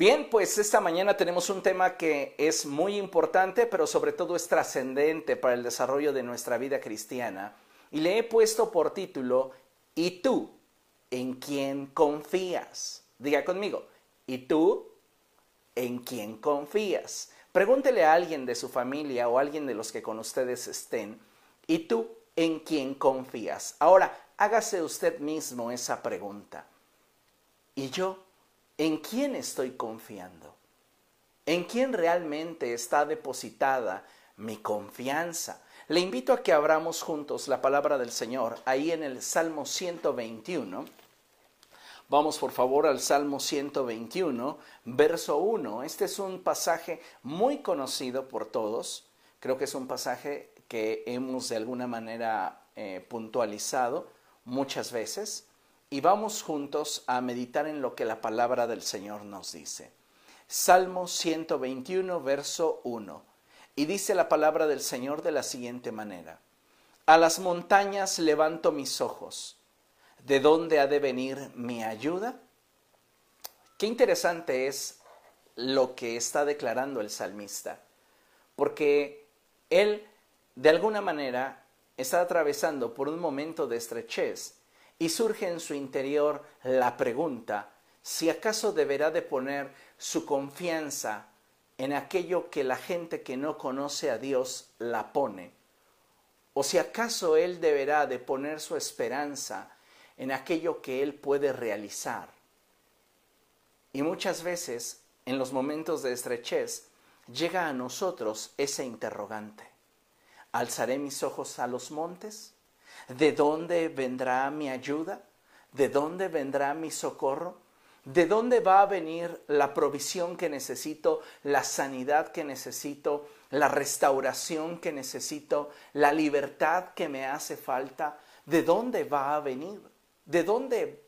Bien, pues esta mañana tenemos un tema que es muy importante, pero sobre todo es trascendente para el desarrollo de nuestra vida cristiana. Y le he puesto por título, ¿y tú en quién confías? Diga conmigo, ¿y tú en quién confías? Pregúntele a alguien de su familia o a alguien de los que con ustedes estén, ¿y tú en quién confías? Ahora, hágase usted mismo esa pregunta. ¿Y yo? ¿En quién estoy confiando? ¿En quién realmente está depositada mi confianza? Le invito a que abramos juntos la palabra del Señor ahí en el Salmo 121. Vamos por favor al Salmo 121, verso 1. Este es un pasaje muy conocido por todos. Creo que es un pasaje que hemos de alguna manera eh, puntualizado muchas veces y vamos juntos a meditar en lo que la palabra del Señor nos dice. Salmo 121, verso 1. Y dice la palabra del Señor de la siguiente manera. A las montañas levanto mis ojos. ¿De dónde ha de venir mi ayuda? Qué interesante es lo que está declarando el salmista, porque él de alguna manera está atravesando por un momento de estrechez y surge en su interior la pregunta si acaso deberá de poner su confianza en aquello que la gente que no conoce a Dios la pone, o si acaso él deberá de poner su esperanza en aquello que él puede realizar. Y muchas veces, en los momentos de estrechez, llega a nosotros ese interrogante. ¿Alzaré mis ojos a los montes? ¿De dónde vendrá mi ayuda? ¿De dónde vendrá mi socorro? ¿De dónde va a venir la provisión que necesito, la sanidad que necesito, la restauración que necesito, la libertad que me hace falta? ¿De dónde va a venir? ¿De dónde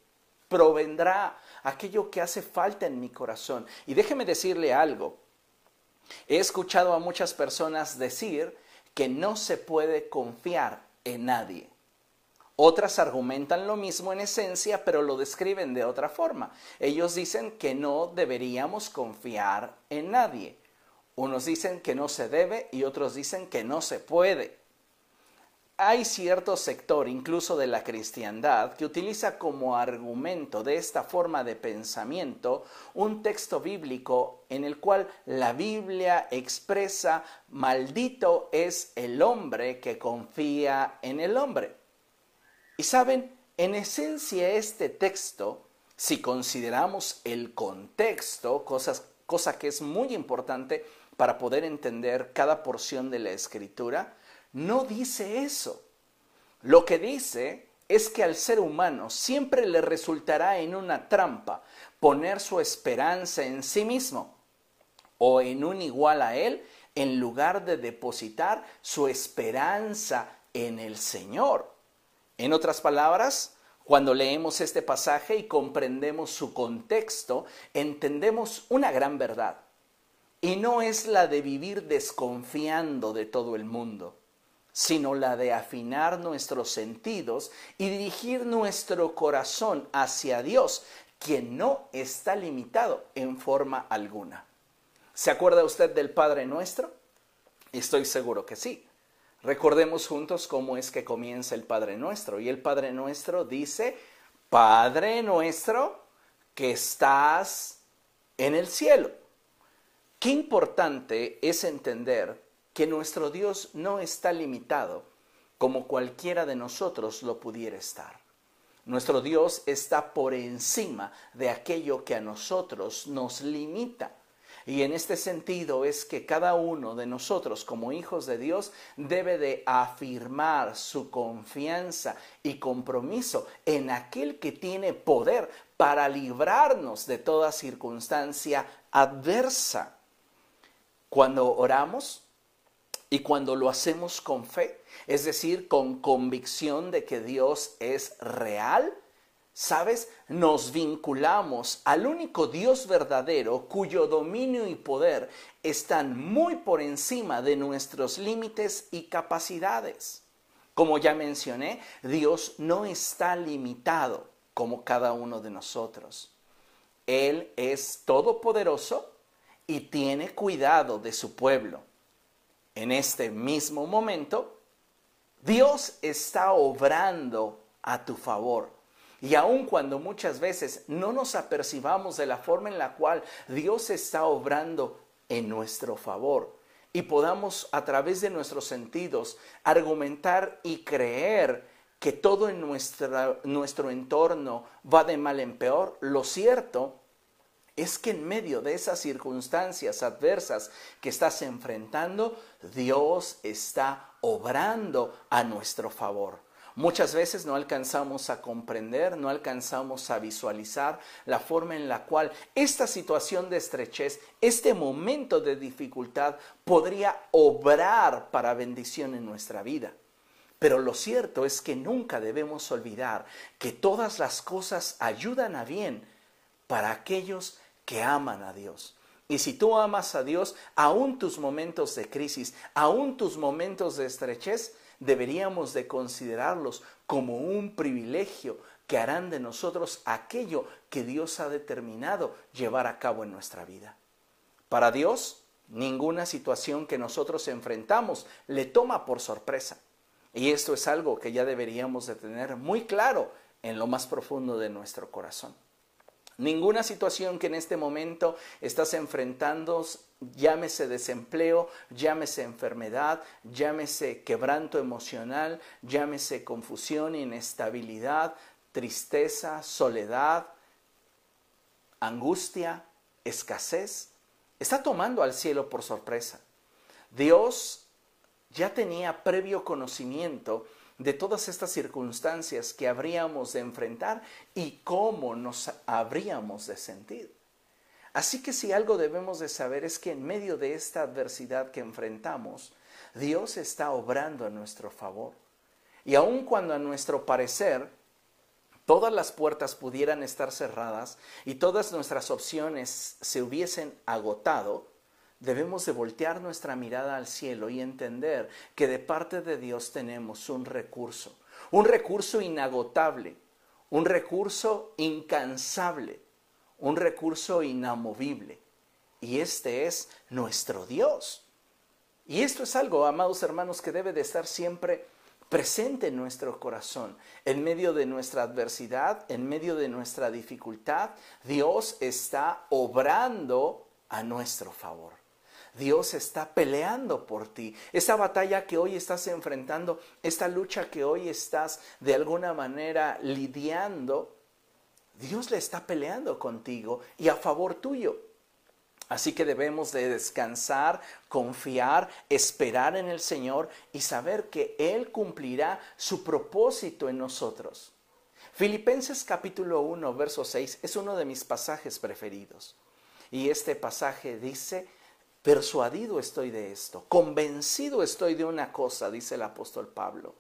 provendrá aquello que hace falta en mi corazón? Y déjeme decirle algo. He escuchado a muchas personas decir que no se puede confiar en nadie. Otras argumentan lo mismo en esencia, pero lo describen de otra forma. Ellos dicen que no deberíamos confiar en nadie. Unos dicen que no se debe y otros dicen que no se puede. Hay cierto sector, incluso de la cristiandad, que utiliza como argumento de esta forma de pensamiento un texto bíblico en el cual la Biblia expresa, maldito es el hombre que confía en el hombre. Y saben, en esencia este texto, si consideramos el contexto, cosa que es muy importante para poder entender cada porción de la escritura, no dice eso. Lo que dice es que al ser humano siempre le resultará en una trampa poner su esperanza en sí mismo o en un igual a él en lugar de depositar su esperanza en el Señor. En otras palabras, cuando leemos este pasaje y comprendemos su contexto, entendemos una gran verdad. Y no es la de vivir desconfiando de todo el mundo, sino la de afinar nuestros sentidos y dirigir nuestro corazón hacia Dios, quien no está limitado en forma alguna. ¿Se acuerda usted del Padre nuestro? Estoy seguro que sí. Recordemos juntos cómo es que comienza el Padre Nuestro. Y el Padre Nuestro dice, Padre Nuestro que estás en el cielo. Qué importante es entender que nuestro Dios no está limitado como cualquiera de nosotros lo pudiera estar. Nuestro Dios está por encima de aquello que a nosotros nos limita. Y en este sentido es que cada uno de nosotros como hijos de Dios debe de afirmar su confianza y compromiso en aquel que tiene poder para librarnos de toda circunstancia adversa. Cuando oramos y cuando lo hacemos con fe, es decir, con convicción de que Dios es real, ¿Sabes? Nos vinculamos al único Dios verdadero cuyo dominio y poder están muy por encima de nuestros límites y capacidades. Como ya mencioné, Dios no está limitado como cada uno de nosotros. Él es todopoderoso y tiene cuidado de su pueblo. En este mismo momento, Dios está obrando a tu favor. Y aun cuando muchas veces no nos apercibamos de la forma en la cual Dios está obrando en nuestro favor y podamos a través de nuestros sentidos argumentar y creer que todo en nuestro entorno va de mal en peor, lo cierto es que en medio de esas circunstancias adversas que estás enfrentando, Dios está obrando a nuestro favor. Muchas veces no alcanzamos a comprender, no alcanzamos a visualizar la forma en la cual esta situación de estrechez, este momento de dificultad podría obrar para bendición en nuestra vida. Pero lo cierto es que nunca debemos olvidar que todas las cosas ayudan a bien para aquellos que aman a Dios. Y si tú amas a Dios, aún tus momentos de crisis, aún tus momentos de estrechez, deberíamos de considerarlos como un privilegio que harán de nosotros aquello que Dios ha determinado llevar a cabo en nuestra vida. Para Dios, ninguna situación que nosotros enfrentamos le toma por sorpresa. Y esto es algo que ya deberíamos de tener muy claro en lo más profundo de nuestro corazón. Ninguna situación que en este momento estás enfrentando, llámese desempleo, llámese enfermedad, llámese quebranto emocional, llámese confusión, inestabilidad, tristeza, soledad, angustia, escasez, está tomando al cielo por sorpresa. Dios ya tenía previo conocimiento de todas estas circunstancias que habríamos de enfrentar y cómo nos habríamos de sentir. Así que si algo debemos de saber es que en medio de esta adversidad que enfrentamos, Dios está obrando a nuestro favor. Y aun cuando a nuestro parecer todas las puertas pudieran estar cerradas y todas nuestras opciones se hubiesen agotado, debemos de voltear nuestra mirada al cielo y entender que de parte de Dios tenemos un recurso, un recurso inagotable, un recurso incansable, un recurso inamovible. Y este es nuestro Dios. Y esto es algo, amados hermanos, que debe de estar siempre presente en nuestro corazón. En medio de nuestra adversidad, en medio de nuestra dificultad, Dios está obrando a nuestro favor. Dios está peleando por ti. Esa batalla que hoy estás enfrentando, esta lucha que hoy estás de alguna manera lidiando, Dios le está peleando contigo y a favor tuyo. Así que debemos de descansar, confiar, esperar en el Señor y saber que Él cumplirá su propósito en nosotros. Filipenses capítulo 1, verso 6 es uno de mis pasajes preferidos. Y este pasaje dice, Persuadido estoy de esto, convencido estoy de una cosa, dice el apóstol Pablo,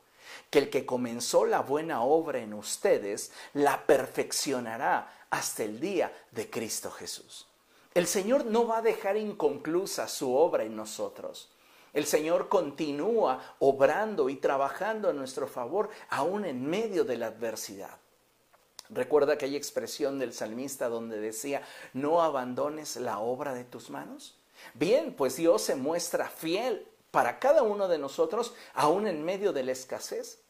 que el que comenzó la buena obra en ustedes la perfeccionará hasta el día de Cristo Jesús. El Señor no va a dejar inconclusa su obra en nosotros. El Señor continúa obrando y trabajando a nuestro favor aún en medio de la adversidad. Recuerda aquella expresión del salmista donde decía, no abandones la obra de tus manos. Bien, pues Dios se muestra fiel para cada uno de nosotros, aún en medio de la escasez,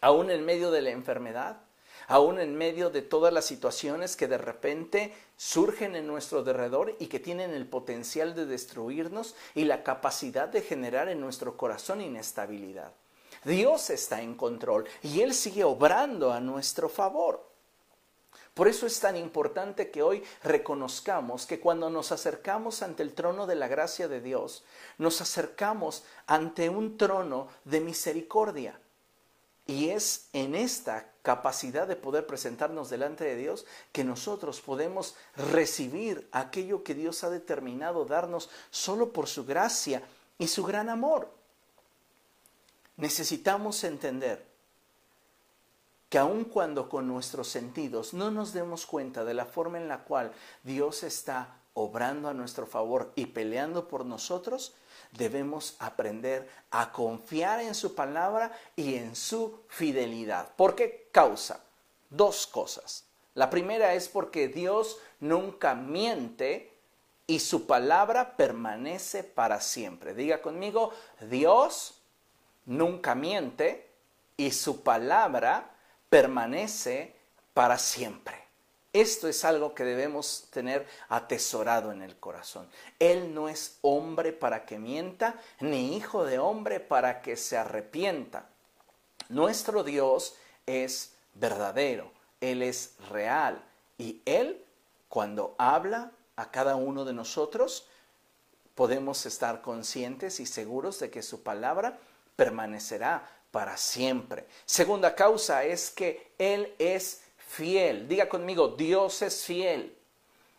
aún en medio de la enfermedad, aún en medio de todas las situaciones que de repente surgen en nuestro derredor y que tienen el potencial de destruirnos y la capacidad de generar en nuestro corazón inestabilidad. Dios está en control y Él sigue obrando a nuestro favor. Por eso es tan importante que hoy reconozcamos que cuando nos acercamos ante el trono de la gracia de Dios, nos acercamos ante un trono de misericordia. Y es en esta capacidad de poder presentarnos delante de Dios que nosotros podemos recibir aquello que Dios ha determinado darnos solo por su gracia y su gran amor. Necesitamos entender que aun cuando con nuestros sentidos no nos demos cuenta de la forma en la cual Dios está obrando a nuestro favor y peleando por nosotros, debemos aprender a confiar en su palabra y en su fidelidad. ¿Por qué causa? Dos cosas. La primera es porque Dios nunca miente y su palabra permanece para siempre. Diga conmigo, Dios nunca miente y su palabra permanece para siempre. Esto es algo que debemos tener atesorado en el corazón. Él no es hombre para que mienta, ni hijo de hombre para que se arrepienta. Nuestro Dios es verdadero, Él es real y Él, cuando habla a cada uno de nosotros, podemos estar conscientes y seguros de que su palabra permanecerá para siempre. Segunda causa es que Él es fiel. Diga conmigo, Dios es fiel.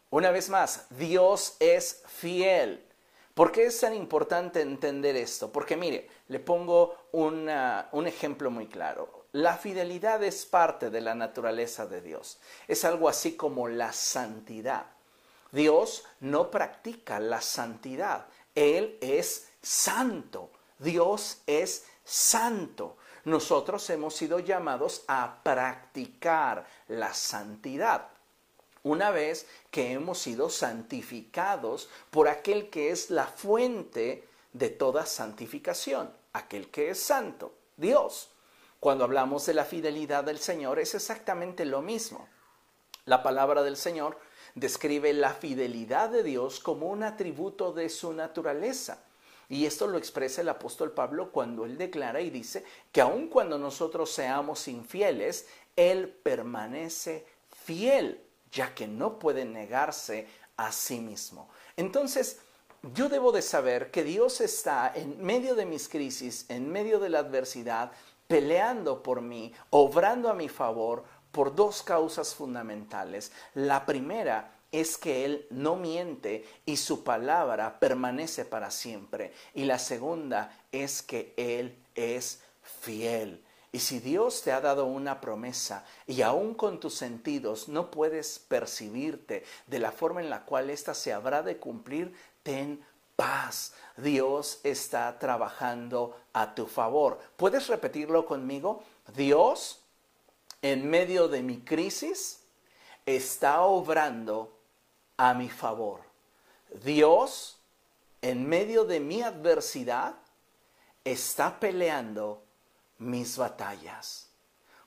Una vez más, Dios es fiel. ¿Por qué es tan importante entender esto? Porque mire, le pongo un ejemplo muy claro. La fidelidad es parte de la naturaleza de Dios. Es algo así como la santidad. Dios no practica la santidad. Él es santo. Dios es santo nosotros hemos sido llamados a practicar la santidad. Una vez que hemos sido santificados por aquel que es la fuente de toda santificación, aquel que es santo, Dios. Cuando hablamos de la fidelidad del Señor es exactamente lo mismo. La palabra del Señor describe la fidelidad de Dios como un atributo de su naturaleza. Y esto lo expresa el apóstol Pablo cuando él declara y dice que aun cuando nosotros seamos infieles, Él permanece fiel, ya que no puede negarse a sí mismo. Entonces, yo debo de saber que Dios está en medio de mis crisis, en medio de la adversidad, peleando por mí, obrando a mi favor por dos causas fundamentales. La primera es que Él no miente y su palabra permanece para siempre. Y la segunda es que Él es fiel. Y si Dios te ha dado una promesa y aún con tus sentidos no puedes percibirte de la forma en la cual ésta se habrá de cumplir, ten paz. Dios está trabajando a tu favor. ¿Puedes repetirlo conmigo? Dios, en medio de mi crisis, está obrando a mi favor. Dios, en medio de mi adversidad, está peleando mis batallas.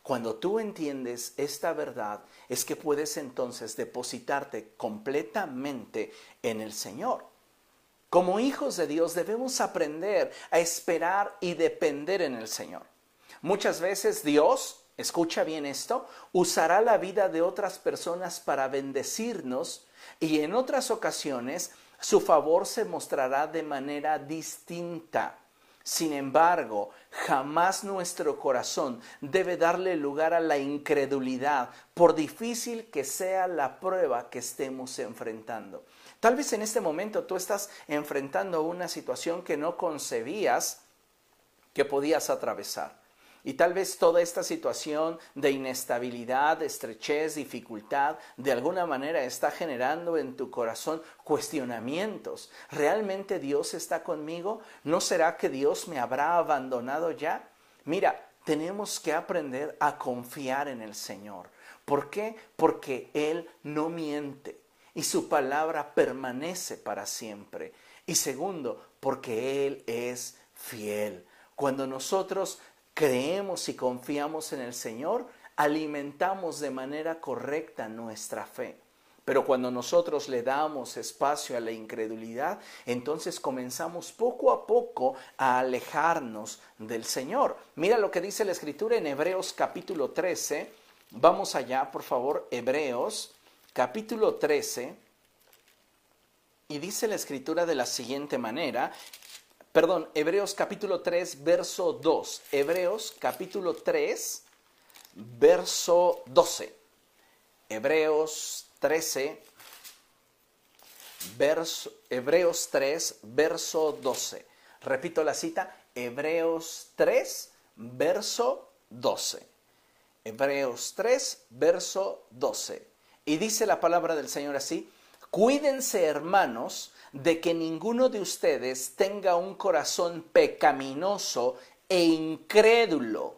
Cuando tú entiendes esta verdad, es que puedes entonces depositarte completamente en el Señor. Como hijos de Dios debemos aprender a esperar y depender en el Señor. Muchas veces Dios, escucha bien esto, usará la vida de otras personas para bendecirnos y en otras ocasiones su favor se mostrará de manera distinta. Sin embargo, jamás nuestro corazón debe darle lugar a la incredulidad, por difícil que sea la prueba que estemos enfrentando. Tal vez en este momento tú estás enfrentando una situación que no concebías que podías atravesar. Y tal vez toda esta situación de inestabilidad, estrechez, dificultad, de alguna manera está generando en tu corazón cuestionamientos. ¿Realmente Dios está conmigo? ¿No será que Dios me habrá abandonado ya? Mira, tenemos que aprender a confiar en el Señor. ¿Por qué? Porque Él no miente y su palabra permanece para siempre. Y segundo, porque Él es fiel. Cuando nosotros creemos y confiamos en el Señor, alimentamos de manera correcta nuestra fe. Pero cuando nosotros le damos espacio a la incredulidad, entonces comenzamos poco a poco a alejarnos del Señor. Mira lo que dice la Escritura en Hebreos capítulo 13. Vamos allá, por favor, Hebreos capítulo 13. Y dice la Escritura de la siguiente manera, Perdón, Hebreos capítulo 3, verso 2. Hebreos capítulo 3, verso 12. Hebreos 13, verso, Hebreos 3, verso 12. Repito la cita, Hebreos 3, verso 12. Hebreos 3, verso 12. Y dice la palabra del Señor así, cuídense hermanos, de que ninguno de ustedes tenga un corazón pecaminoso e incrédulo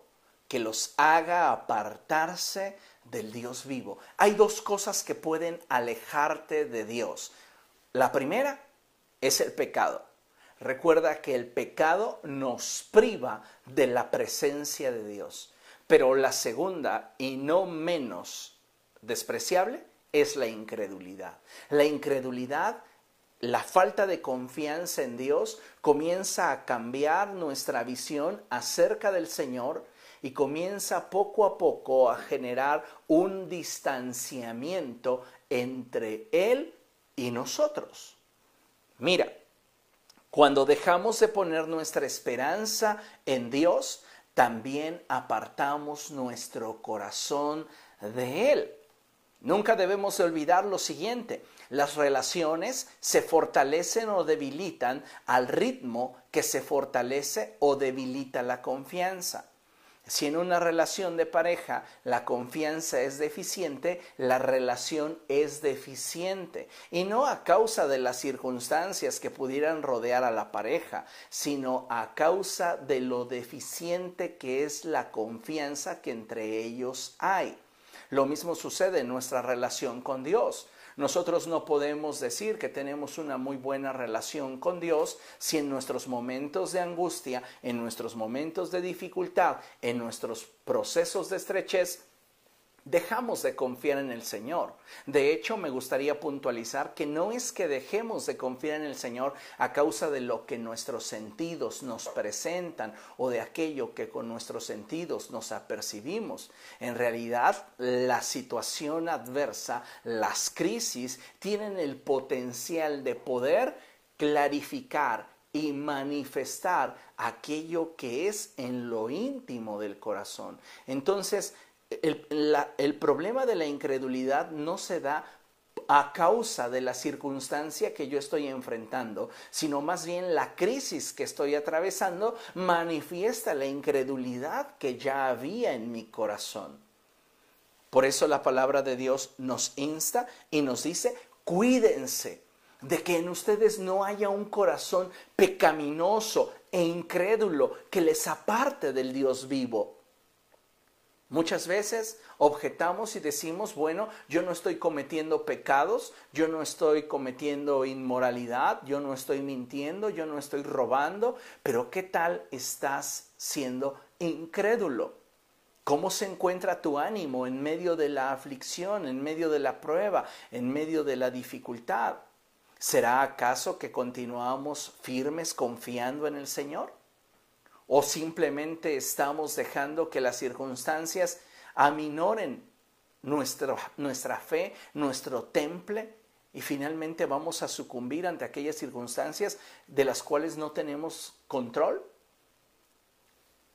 que los haga apartarse del Dios vivo. Hay dos cosas que pueden alejarte de Dios. La primera es el pecado. Recuerda que el pecado nos priva de la presencia de Dios. Pero la segunda, y no menos despreciable, es la incredulidad. La incredulidad, la falta de confianza en Dios, comienza a cambiar nuestra visión acerca del Señor y comienza poco a poco a generar un distanciamiento entre Él y nosotros. Mira, cuando dejamos de poner nuestra esperanza en Dios, también apartamos nuestro corazón de Él. Nunca debemos olvidar lo siguiente, las relaciones se fortalecen o debilitan al ritmo que se fortalece o debilita la confianza. Si en una relación de pareja la confianza es deficiente, la relación es deficiente. Y no a causa de las circunstancias que pudieran rodear a la pareja, sino a causa de lo deficiente que es la confianza que entre ellos hay. Lo mismo sucede en nuestra relación con Dios. Nosotros no podemos decir que tenemos una muy buena relación con Dios si en nuestros momentos de angustia, en nuestros momentos de dificultad, en nuestros procesos de estrechez, dejamos de confiar en el Señor. De hecho, me gustaría puntualizar que no es que dejemos de confiar en el Señor a causa de lo que nuestros sentidos nos presentan o de aquello que con nuestros sentidos nos apercibimos. En realidad, la situación adversa, las crisis, tienen el potencial de poder clarificar y manifestar aquello que es en lo íntimo del corazón. Entonces, el, problema de la incredulidad no se da a causa de la circunstancia que yo estoy enfrentando, sino más bien la crisis que estoy atravesando manifiesta la incredulidad que ya había en mi corazón. Por eso la palabra de Dios nos insta y nos dice, cuídense de que en ustedes no haya un corazón pecaminoso e incrédulo que les aparte del Dios vivo. Muchas veces objetamos y decimos, bueno, yo no estoy cometiendo pecados, yo no estoy cometiendo inmoralidad, yo no estoy mintiendo, yo no estoy robando, pero ¿qué tal estás siendo incrédulo? ¿Cómo se encuentra tu ánimo en medio de la aflicción, en medio de la prueba, en medio de la dificultad? ¿Será acaso que continuamos firmes confiando en el Señor? O simplemente estamos dejando que las circunstancias aminoren nuestra, fe, nuestro temple y finalmente vamos a sucumbir ante aquellas circunstancias de las cuales no tenemos control.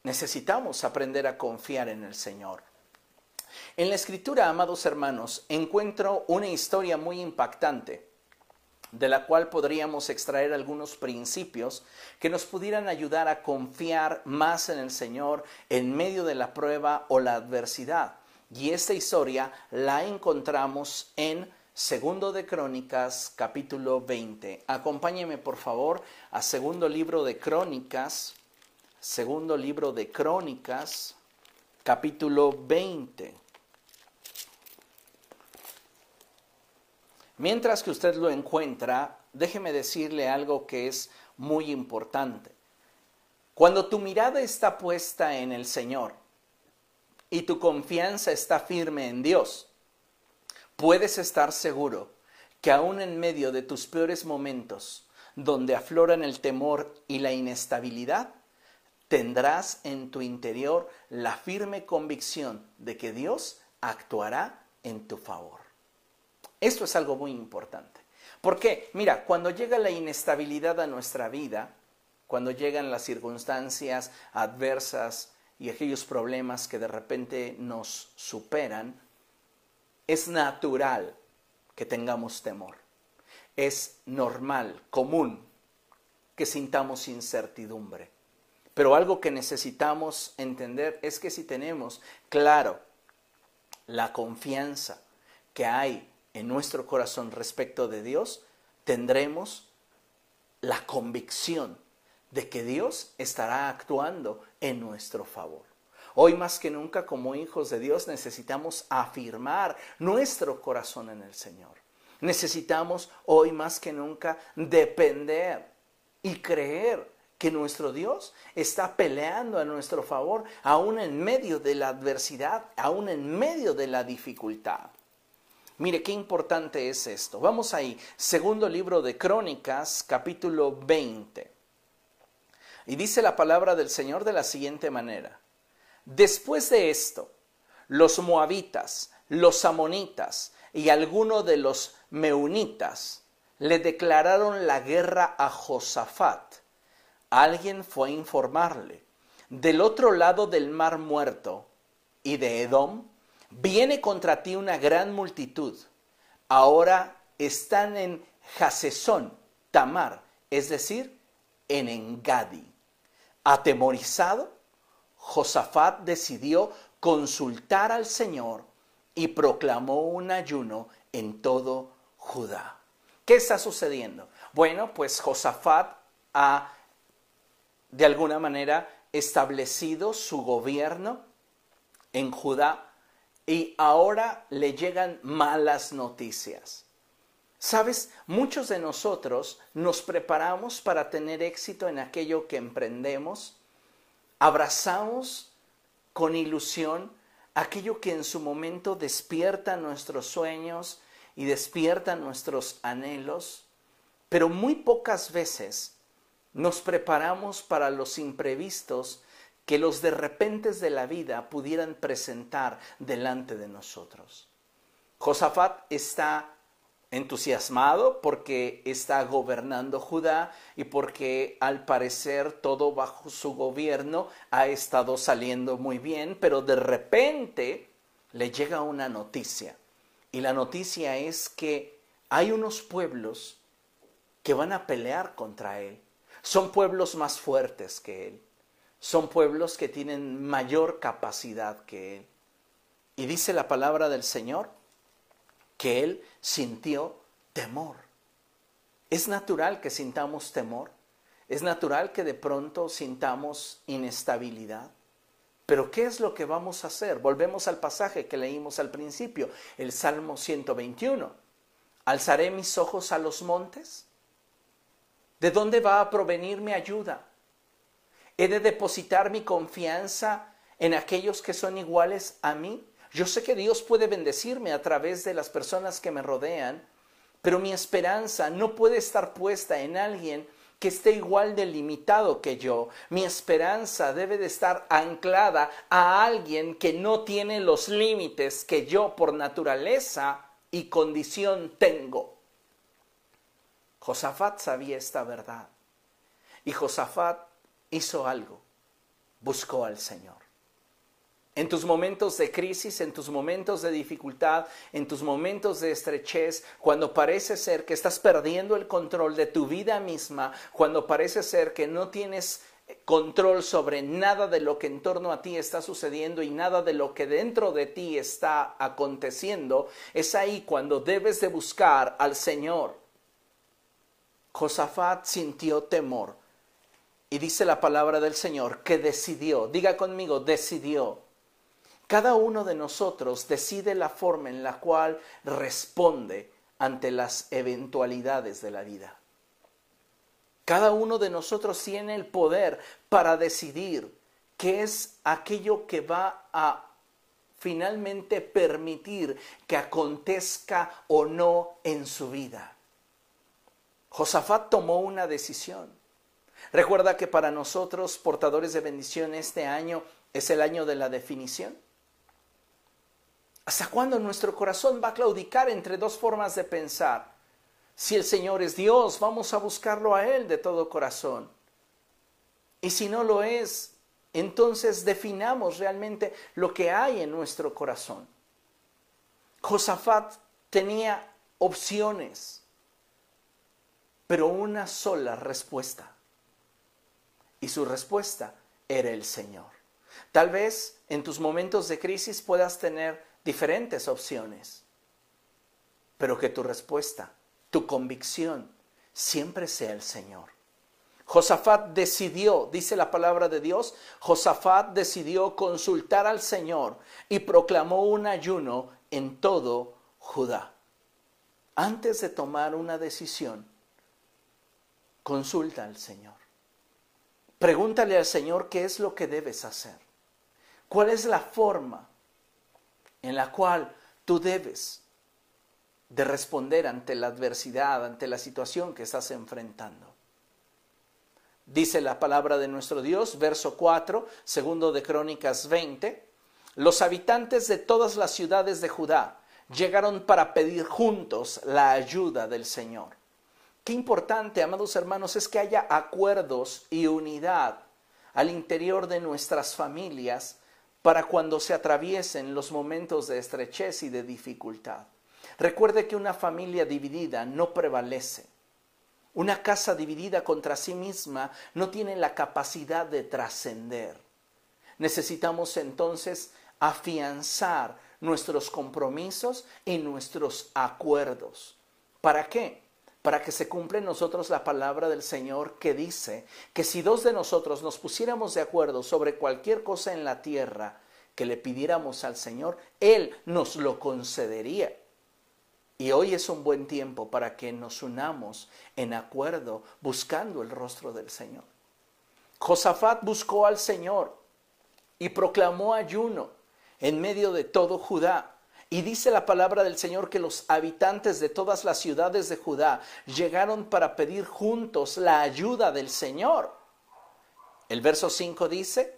Necesitamos aprender a confiar en el Señor. En la escritura, amados hermanos, encuentro una historia muy impactante de la cual podríamos extraer algunos principios que nos pudieran ayudar a confiar más en el Señor en medio de la prueba o la adversidad. Y esta historia la encontramos en Segundo de Crónicas, capítulo 20. Acompáñeme, por favor, a Segundo libro de Crónicas, Segundo libro de Crónicas, capítulo 20. Mientras que usted lo encuentra, déjeme decirle algo que es muy importante. Cuando tu mirada está puesta en el Señor y tu confianza está firme en Dios, puedes estar seguro que aún en medio de tus peores momentos, donde afloran el temor y la inestabilidad, tendrás en tu interior la firme convicción de que Dios actuará en tu favor. Esto es algo muy importante. ¿Por qué? Mira, cuando llega la inestabilidad a nuestra vida, cuando llegan las circunstancias adversas y aquellos problemas que de repente nos superan, es natural que tengamos temor. Es normal, común, que sintamos incertidumbre. Pero algo que necesitamos entender es que si tenemos claro la confianza que hay en nuestro corazón respecto de Dios, tendremos la convicción de que Dios estará actuando en nuestro favor. Hoy más que nunca como hijos de Dios necesitamos afirmar nuestro corazón en el Señor. Necesitamos hoy más que nunca depender y creer que nuestro Dios está peleando a nuestro favor, aún en medio de la adversidad, aún en medio de la dificultad. Mire qué importante es esto. Vamos ahí, segundo libro de Crónicas, capítulo 20. Y dice la palabra del Señor de la siguiente manera. Después de esto, los moabitas, los amonitas y algunos de los meunitas le declararon la guerra a Josafat. Alguien fue a informarle. Del otro lado del mar muerto y de Edom viene contra ti una gran multitud. Ahora están en Hasesón, Tamar, es decir, en Engadi. Atemorizado, Josafat decidió consultar al Señor y proclamó un ayuno en todo Judá. ¿Qué está sucediendo? Bueno, pues Josafat ha de alguna manera establecido su gobierno en Judá y ahora le llegan malas noticias. Sabes, muchos de nosotros nos preparamos para tener éxito en aquello que emprendemos, abrazamos con ilusión aquello que en su momento despierta nuestros sueños y despierta nuestros anhelos, pero muy pocas veces nos preparamos para los imprevistos que los de repentes de la vida pudieran presentar delante de nosotros. Josafat está entusiasmado porque está gobernando Judá y porque al parecer todo bajo su gobierno ha estado saliendo muy bien, pero de repente le llega una noticia. Y la noticia es que hay unos pueblos que van a pelear contra él. Son pueblos más fuertes que él. Son pueblos que tienen mayor capacidad que él. Y dice la palabra del Señor que él sintió temor. Es natural que sintamos temor. Es natural que de pronto sintamos inestabilidad. Pero ¿qué es lo que vamos a hacer? Volvemos al pasaje que leímos al principio, el Salmo 121. ¿Alzaré mis ojos a los montes? ¿De dónde va a provenir mi ayuda? ¿He de depositar mi confianza en aquellos que son iguales a mí? Yo sé que Dios puede bendecirme a través de las personas que me rodean, pero mi esperanza no puede estar puesta en alguien que esté igual de limitado que yo. Mi esperanza debe de estar anclada a alguien que no tiene los límites que yo por naturaleza y condición tengo. Josafat sabía esta verdad y Josafat hizo algo, buscó al Señor. En tus momentos de crisis, en tus momentos de dificultad, en tus momentos de estrechez, cuando parece ser que estás perdiendo el control de tu vida misma, cuando parece ser que no tienes control sobre nada de lo que en torno a ti está sucediendo y nada de lo que dentro de ti está aconteciendo, es ahí cuando debes de buscar al Señor. Josafat sintió temor y dice la palabra del Señor que decidió, diga conmigo, decidió cada uno de nosotros decide la forma en la cual responde ante las eventualidades de la vida. Cada uno de nosotros tiene el poder para decidir qué es aquello que va a finalmente permitir que acontezca o no en su vida. Josafat tomó una decisión. Recuerda que para nosotros, portadores de bendición, este año es el año de la definición. ¿Hasta cuándo nuestro corazón va a claudicar entre dos formas de pensar? Si el Señor es Dios, vamos a buscarlo a Él de todo corazón. Y si no lo es, entonces definamos realmente lo que hay en nuestro corazón. Josafat tenía opciones, pero una sola respuesta. Y su respuesta era el Señor. Tal vez en tus momentos de crisis puedas tener diferentes opciones, pero que tu respuesta, tu convicción, siempre sea el Señor. Josafat decidió, dice la palabra de Dios, Josafat decidió consultar al Señor y proclamó un ayuno en todo Judá. Antes de tomar una decisión, consulta al Señor. Pregúntale al Señor qué es lo que debes hacer. ¿Cuál es la forma en la cual tú debes de responder ante la adversidad, ante la situación que estás enfrentando? Dice la palabra de nuestro Dios, verso 4, segundo de Crónicas 20, los habitantes de todas las ciudades de Judá llegaron para pedir juntos la ayuda del Señor. Qué importante, amados hermanos, es que haya acuerdos y unidad al interior de nuestras familias para cuando se atraviesen los momentos de estrechez y de dificultad. Recuerde que una familia dividida no prevalece. Una casa dividida contra sí misma no tiene la capacidad de trascender. Necesitamos entonces afianzar nuestros compromisos y nuestros acuerdos. ¿Para qué? Para que se cumpla en nosotros la palabra del Señor que dice que si dos de nosotros nos pusiéramos de acuerdo sobre cualquier cosa en la tierra que le pidiéramos al Señor, Él nos lo concedería. Y hoy es un buen tiempo para que nos unamos en acuerdo buscando el rostro del Señor. Josafat buscó al Señor y proclamó ayuno en medio de todo Judá. Y dice la palabra del Señor que los habitantes de todas las ciudades de Judá llegaron para pedir juntos la ayuda del Señor. El verso 5 dice,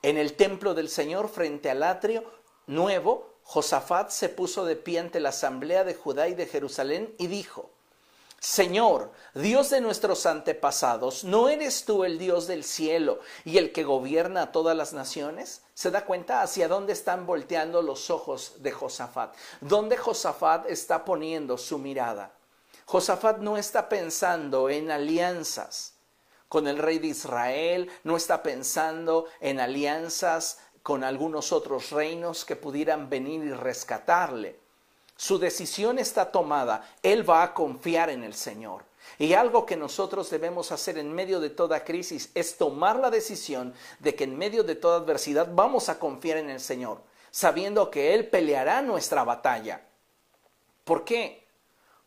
en el templo del Señor frente al atrio nuevo Josafat se puso de pie ante la asamblea de Judá y de Jerusalén y dijo, Señor, Dios de nuestros antepasados, ¿no eres tú el Dios del cielo y el que gobierna a todas las naciones? ¿Se da cuenta hacia dónde están volteando los ojos de Josafat? ¿Dónde Josafat está poniendo su mirada? Josafat no está pensando en alianzas con el rey de Israel, no está pensando en alianzas con algunos otros reinos que pudieran venir y rescatarle. Su decisión está tomada, él va a confiar en el Señor. Y algo que nosotros debemos hacer en medio de toda crisis es tomar la decisión de que en medio de toda adversidad vamos a confiar en el Señor, sabiendo que Él peleará nuestra batalla. ¿Por qué?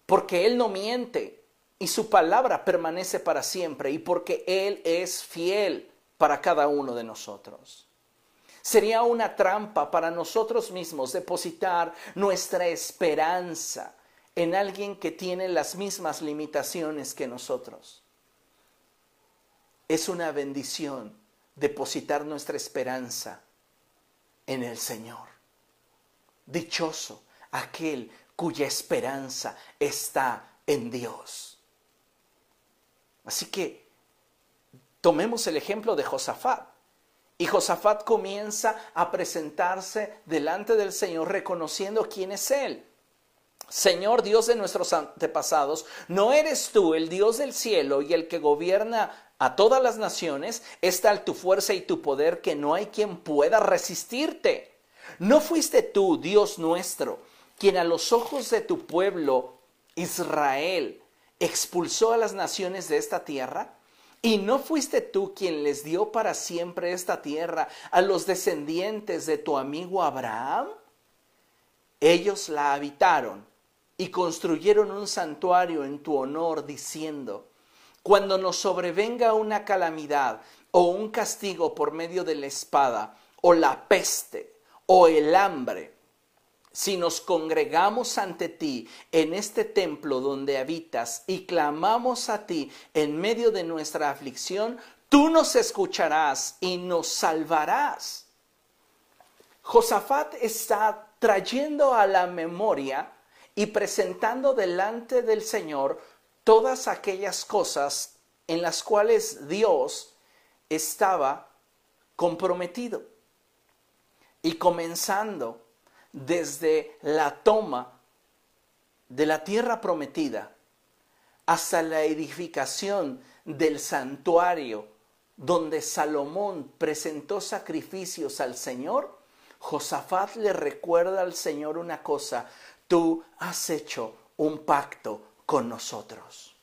Porque Él no miente y su palabra permanece para siempre y porque Él es fiel para cada uno de nosotros. Sería una trampa para nosotros mismos depositar nuestra esperanza en alguien que tiene las mismas limitaciones que nosotros. Es una bendición depositar nuestra esperanza en el Señor. Dichoso aquel cuya esperanza está en Dios. Así que tomemos el ejemplo de Josafat. Y Josafat comienza a presentarse delante del Señor reconociendo quién es Él. Señor Dios de nuestros antepasados, ¿no eres tú el Dios del cielo y el que gobierna a todas las naciones? Es tal tu fuerza y tu poder que no hay quien pueda resistirte. ¿No fuiste tú, Dios nuestro, quien a los ojos de tu pueblo, Israel, expulsó a las naciones de esta tierra? ¿Y no fuiste tú quien les dio para siempre esta tierra a los descendientes de tu amigo Abraham? Ellos la habitaron y construyeron un santuario en tu honor, diciendo, cuando nos sobrevenga una calamidad o un castigo por medio de la espada, o la peste, o el hambre, si nos congregamos ante ti en este templo donde habitas y clamamos a ti en medio de nuestra aflicción, tú nos escucharás y nos salvarás. Josafat está trayendo a la memoria y presentando delante del Señor todas aquellas cosas en las cuales Dios estaba comprometido. Y comenzando desde la toma de la tierra prometida hasta la edificación del santuario donde Salomón presentó sacrificios al Señor, Josafat le recuerda al Señor una cosa, tú has hecho un pacto con nosotros.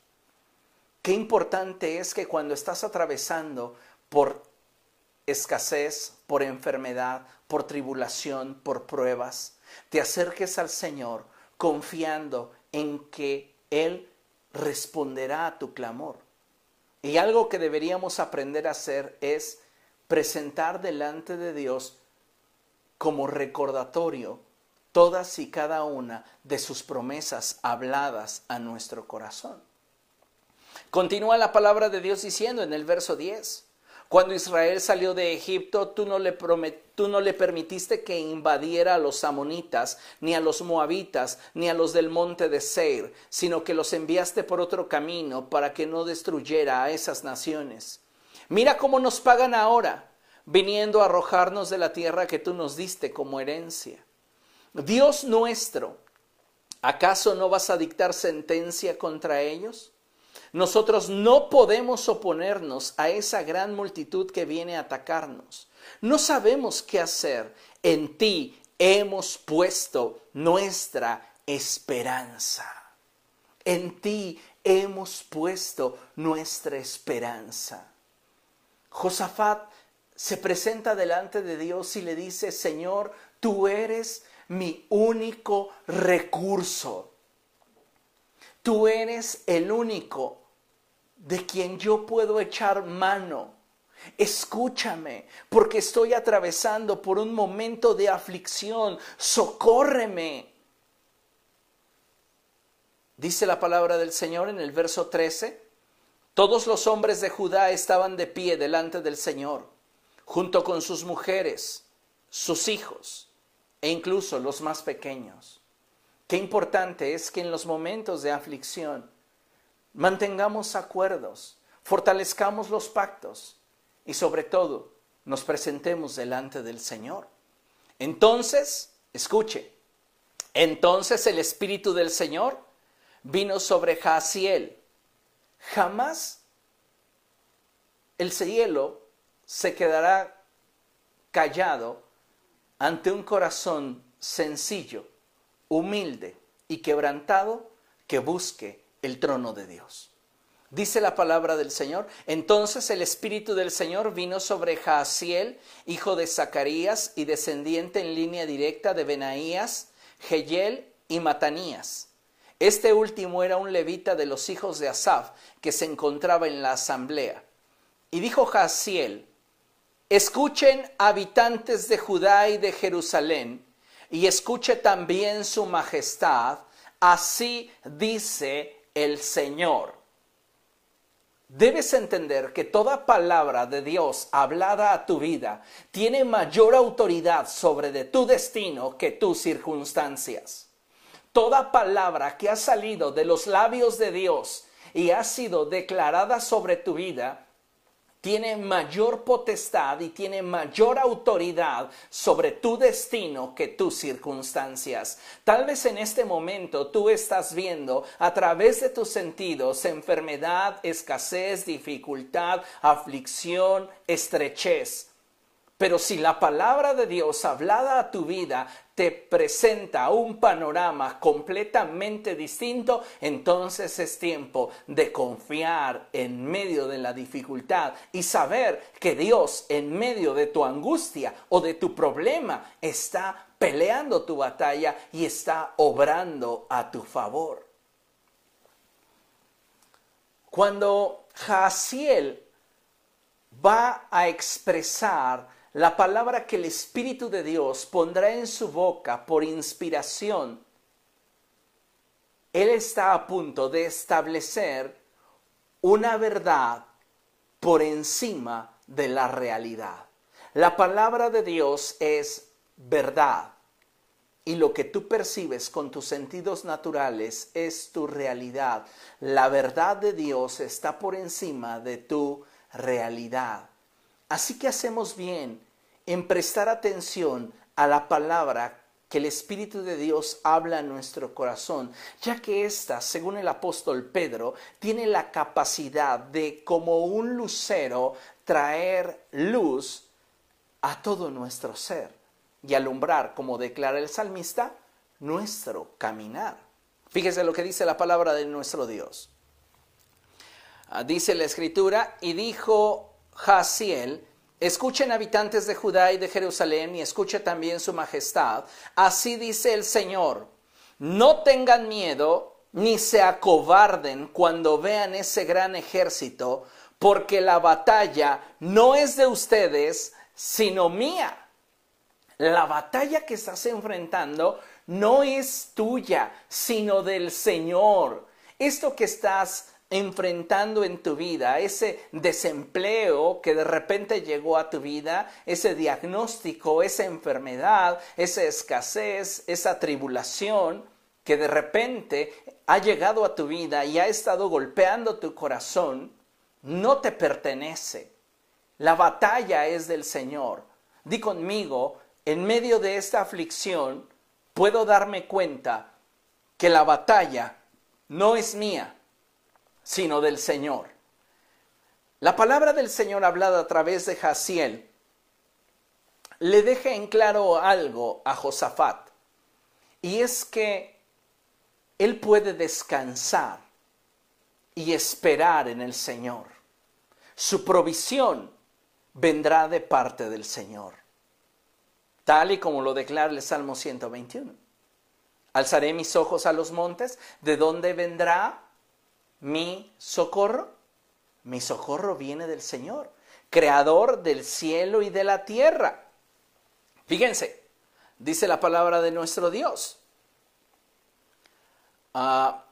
qué importante es que cuando estás atravesando por escasez, por enfermedad, por tribulación, por pruebas, te acerques al Señor confiando en que Él responderá a tu clamor. Y algo que deberíamos aprender a hacer es presentar delante de Dios como recordatorio todas y cada una de sus promesas habladas a nuestro corazón. Continúa la palabra de Dios diciendo en el verso 10, cuando Israel salió de Egipto, tú no, le permitiste que invadiera a los amonitas, ni a los moabitas, ni a los del monte de Seir, sino que los enviaste por otro camino para que no destruyera a esas naciones. Mira cómo nos pagan ahora, viniendo a arrojarnos de la tierra que tú nos diste como herencia. Dios nuestro, ¿acaso no vas a dictar sentencia contra ellos? Nosotros no podemos oponernos a esa gran multitud que viene a atacarnos. No sabemos qué hacer. En ti hemos puesto nuestra esperanza. En ti hemos puesto nuestra esperanza. Josafat se presenta delante de Dios y le dice, Señor, tú eres mi único recurso. Tú eres el único de quien yo puedo echar mano. Escúchame, porque estoy atravesando por un momento de aflicción. Socórreme. Dice la palabra del Señor en el verso 13. Todos los hombres de Judá estaban de pie delante del Señor, junto con sus mujeres, sus hijos e incluso los más pequeños. Qué importante es que en los momentos de aflicción mantengamos acuerdos, fortalezcamos los pactos y sobre todo nos presentemos delante del Señor. Entonces, escuche, entonces el Espíritu del Señor vino sobre Jaciel. Jamás el cielo se quedará callado ante un corazón sencillo, humilde y quebrantado que busque el trono de Dios. Dice la palabra del Señor. Entonces el Espíritu del Señor vino sobre Jaasiel, hijo de Zacarías y descendiente en línea directa de Benaías, Geyel y Matanías. Este último era un levita de los hijos de Asaf, que se encontraba en la asamblea. Y dijo Jaasiel, escuchen habitantes de Judá y de Jerusalén, y escuche también su majestad, así dice el Señor. Debes entender que toda palabra de Dios hablada a tu vida tiene mayor autoridad sobre de tu destino que tus circunstancias. Toda palabra que ha salido de los labios de Dios y ha sido declarada sobre tu vida tiene mayor potestad y tiene mayor autoridad sobre tu destino que tus circunstancias. Tal vez en este momento tú estás viendo a través de tus sentidos enfermedad, escasez, dificultad, aflicción, estrechez. Pero si la palabra de Dios hablada a tu vida te presenta un panorama completamente distinto, entonces es tiempo de confiar en medio de la dificultad y saber que Dios en medio de tu angustia o de tu problema está peleando tu batalla y está obrando a tu favor. Cuando Jaciel va a expresar la palabra que el Espíritu de Dios pondrá en su boca por inspiración, Él está a punto de establecer una verdad por encima de la realidad. La palabra de Dios es verdad y lo que tú percibes con tus sentidos naturales es tu realidad. La verdad de Dios está por encima de tu realidad. Así que hacemos bien en prestar atención a la palabra que el Espíritu de Dios habla en nuestro corazón, ya que ésta, según el apóstol Pedro, tiene la capacidad de, como un lucero, traer luz a todo nuestro ser y alumbrar, como declara el salmista, nuestro caminar. Fíjese lo que dice la palabra de nuestro Dios. Ah, dice la escritura, y dijo Jaciel, escuchen habitantes de Judá y de Jerusalén, y escuche también su majestad, así dice el Señor, no tengan miedo ni se acobarden cuando vean ese gran ejército, porque la batalla no es de ustedes, sino mía. La batalla que estás enfrentando no es tuya, sino del Señor. Esto que estás enfrentando en tu vida, ese desempleo que de repente llegó a tu vida, ese diagnóstico, esa enfermedad, esa escasez, esa tribulación que de repente ha llegado a tu vida y ha estado golpeando tu corazón, no te pertenece. La batalla es del Señor. Di conmigo, en medio de esta aflicción, puedo darme cuenta que la batalla no es mía, sino del Señor. La palabra del Señor hablada a través de Jaciel le deja en claro algo a Josafat, y es que él puede descansar y esperar en el Señor. Su provisión vendrá de parte del Señor, tal y como lo declara el Salmo 121. Alzaré mis ojos a los montes, ¿de dónde vendrá mi socorro? Mi socorro viene del Señor, creador del cielo y de la tierra. Fíjense, dice la palabra de nuestro Dios. Ah,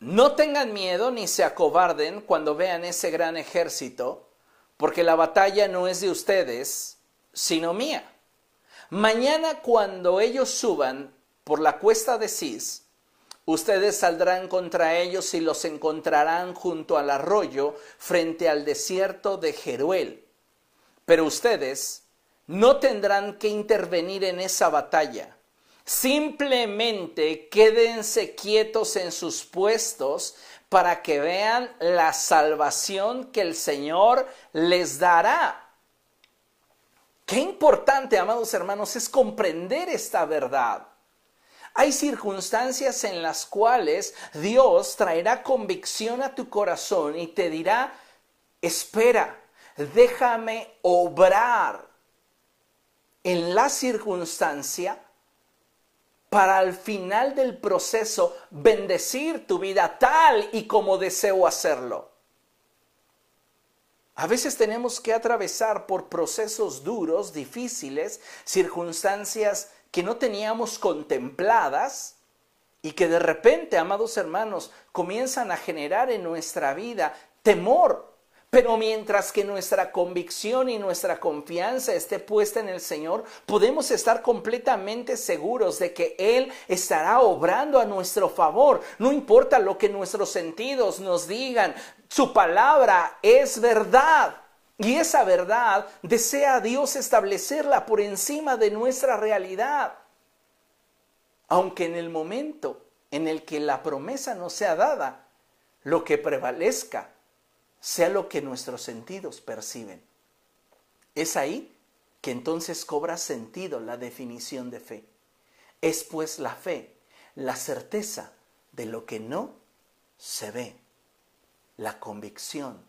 no tengan miedo ni se acobarden cuando vean ese gran ejército, porque la batalla no es de ustedes, sino mía. Mañana cuando ellos suban por la cuesta de Cis, ustedes saldrán contra ellos y los encontrarán junto al arroyo frente al desierto de Jeruel. Pero ustedes no tendrán que intervenir en esa batalla Simplemente quédense quietos en sus puestos para que vean la salvación que el Señor les dará. Qué importante, amados hermanos, es comprender esta verdad. Hay circunstancias en las cuales Dios traerá convicción a tu corazón y te dirá, espera, déjame obrar en la circunstancia para al final del proceso bendecir tu vida tal y como deseo hacerlo. A veces tenemos que atravesar por procesos duros, difíciles, circunstancias que no teníamos contempladas y que de repente, amados hermanos, comienzan a generar en nuestra vida temor, pero mientras que nuestra convicción y nuestra confianza esté puesta en el Señor, podemos estar completamente seguros de que Él estará obrando a nuestro favor. No importa lo que nuestros sentidos nos digan, su palabra es verdad. Y esa verdad desea Dios establecerla por encima de nuestra realidad. Aunque en el momento en el que la promesa no sea dada, lo que prevalezca sea lo que nuestros sentidos perciben. Es ahí que entonces cobra sentido la definición de fe. Es pues la fe, la certeza de lo que no se ve, la convicción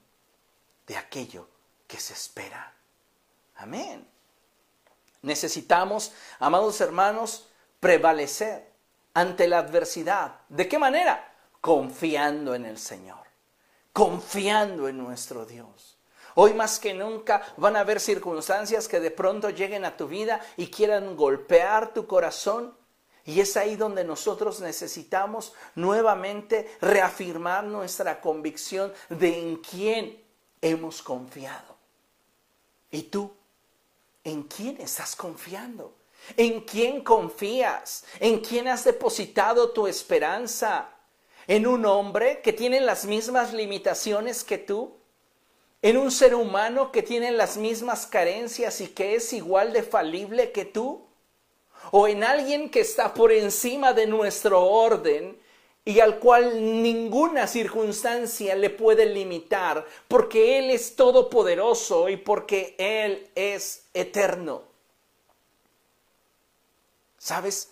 de aquello que se espera. Amén. Necesitamos, amados hermanos, prevalecer ante la adversidad. ¿De qué manera? Confiando en el Señor confiando en nuestro Dios. Hoy más que nunca van a haber circunstancias que de pronto lleguen a tu vida y quieran golpear tu corazón. Y es ahí donde nosotros necesitamos nuevamente reafirmar nuestra convicción de en quién hemos confiado. ¿Y tú? ¿En quién estás confiando? ¿En quién confías? ¿En quién has depositado tu esperanza? en un hombre que tiene las mismas limitaciones que tú, en un ser humano que tiene las mismas carencias y que es igual de falible que tú, o en alguien que está por encima de nuestro orden y al cual ninguna circunstancia le puede limitar, porque Él es todopoderoso y porque Él es eterno. ¿Sabes?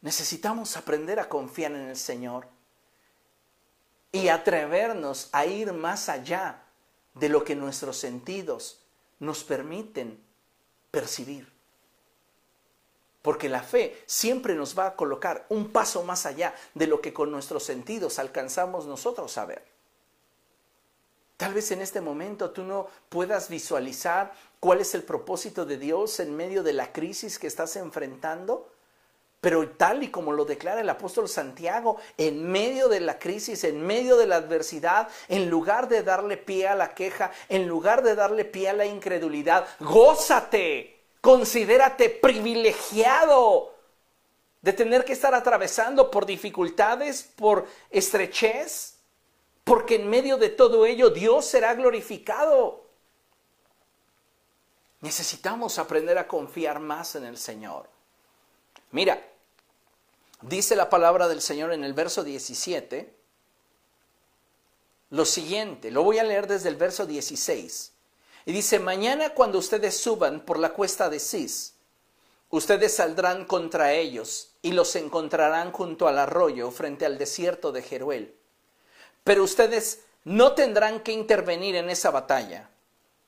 Necesitamos aprender a confiar en el Señor. y atrevernos a ir más allá de lo que nuestros sentidos nos permiten percibir. Porque la fe siempre nos va a colocar un paso más allá de lo que con nuestros sentidos alcanzamos nosotros a ver. Tal vez en este momento tú no puedas visualizar cuál es el propósito de Dios en medio de la crisis que estás enfrentando, pero tal y como lo declara el apóstol Santiago, en medio de la crisis, en medio de la adversidad, en lugar de darle pie a la queja, en lugar de darle pie a la incredulidad, gózate, considérate privilegiado de tener que estar atravesando por dificultades, por estrechez, porque en medio de todo ello Dios será glorificado. Necesitamos aprender a confiar más en el Señor. Mira, dice la palabra del Señor en el verso 17 lo siguiente, lo voy a leer desde el verso 16. Y dice, mañana cuando ustedes suban por la cuesta de Cis, ustedes saldrán contra ellos y los encontrarán junto al arroyo frente al desierto de Jeruel. Pero ustedes no tendrán que intervenir en esa batalla.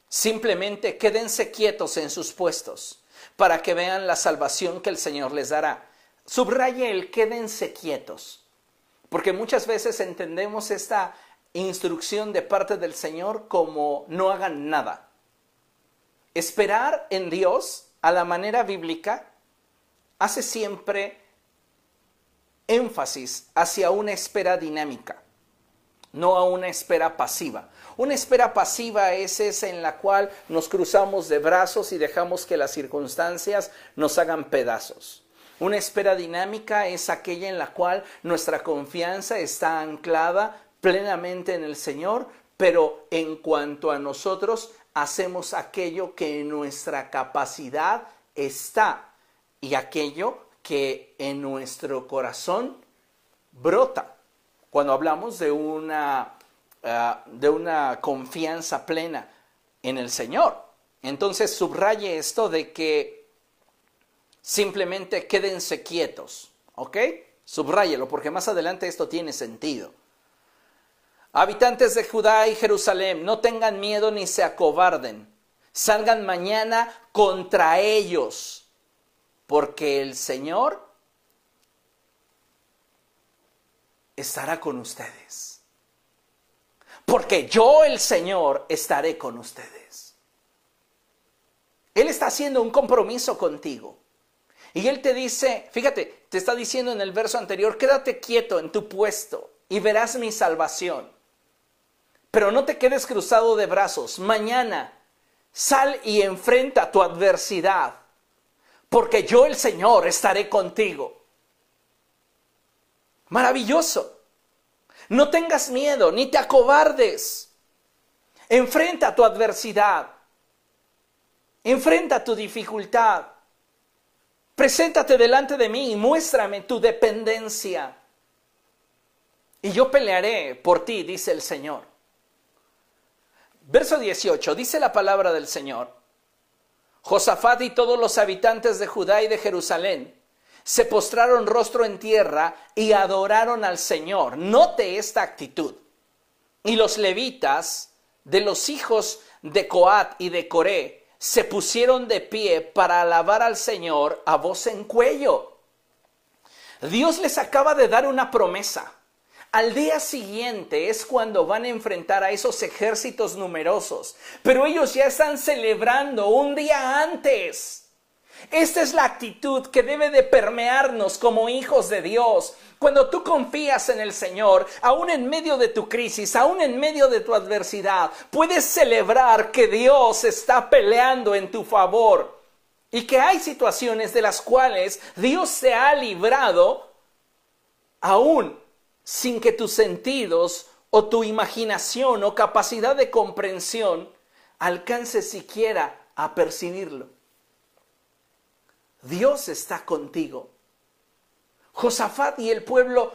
Simplemente quédense quietos en sus puestos para que vean la salvación que el Señor les dará. Subraye el quédense quietos, porque muchas veces entendemos esta instrucción de parte del Señor como no hagan nada. Esperar en Dios a la manera bíblica hace siempre énfasis hacia una espera dinámica, no a una espera pasiva. Una espera pasiva es esa en la cual nos cruzamos de brazos y dejamos que las circunstancias nos hagan pedazos. Una espera dinámica es aquella en la cual nuestra confianza está anclada plenamente en el Señor, pero en cuanto a nosotros hacemos aquello que en nuestra capacidad está y aquello que en nuestro corazón brota. Cuando hablamos de una Ah, de una confianza plena en el Señor. Entonces subraye esto de que simplemente quédense quietos, ¿ok? Subráyelo porque más adelante esto tiene sentido. Habitantes de Judá y Jerusalén, no tengan miedo ni se acobarden. Salgan mañana contra ellos, porque el Señor estará con ustedes porque yo el Señor estaré con ustedes. Él está haciendo un compromiso contigo. Y Él te dice, fíjate, te está diciendo en el verso anterior, quédate quieto en tu puesto y verás mi salvación. Pero no te quedes cruzado de brazos. Mañana sal y enfrenta tu adversidad, porque yo el Señor estaré contigo. Maravilloso. No tengas miedo, ni te acobardes. Enfrenta tu adversidad. Enfrenta tu dificultad. Preséntate delante de mí y muéstrame tu dependencia. Y yo pelearé por ti, dice el Señor. Verso 18, dice la palabra del Señor. Josafat y todos los habitantes de Judá y de Jerusalén se postraron rostro en tierra y adoraron al Señor. Note esta actitud. Y los levitas de los hijos de Coat y de Coré se pusieron de pie para alabar al Señor a voz en cuello. Dios les acaba de dar una promesa. Al día siguiente es cuando van a enfrentar a esos ejércitos numerosos, pero ellos ya están celebrando un día antes. Esta es la actitud que debe de permearnos como hijos de Dios. Cuando tú confías en el Señor, aún en medio de tu crisis, aún en medio de tu adversidad, puedes celebrar que Dios está peleando en tu favor y que hay situaciones de las cuales Dios se ha librado aún sin que tus sentidos o tu imaginación o capacidad de comprensión alcance siquiera a percibirlo. Dios está contigo. Josafat y el pueblo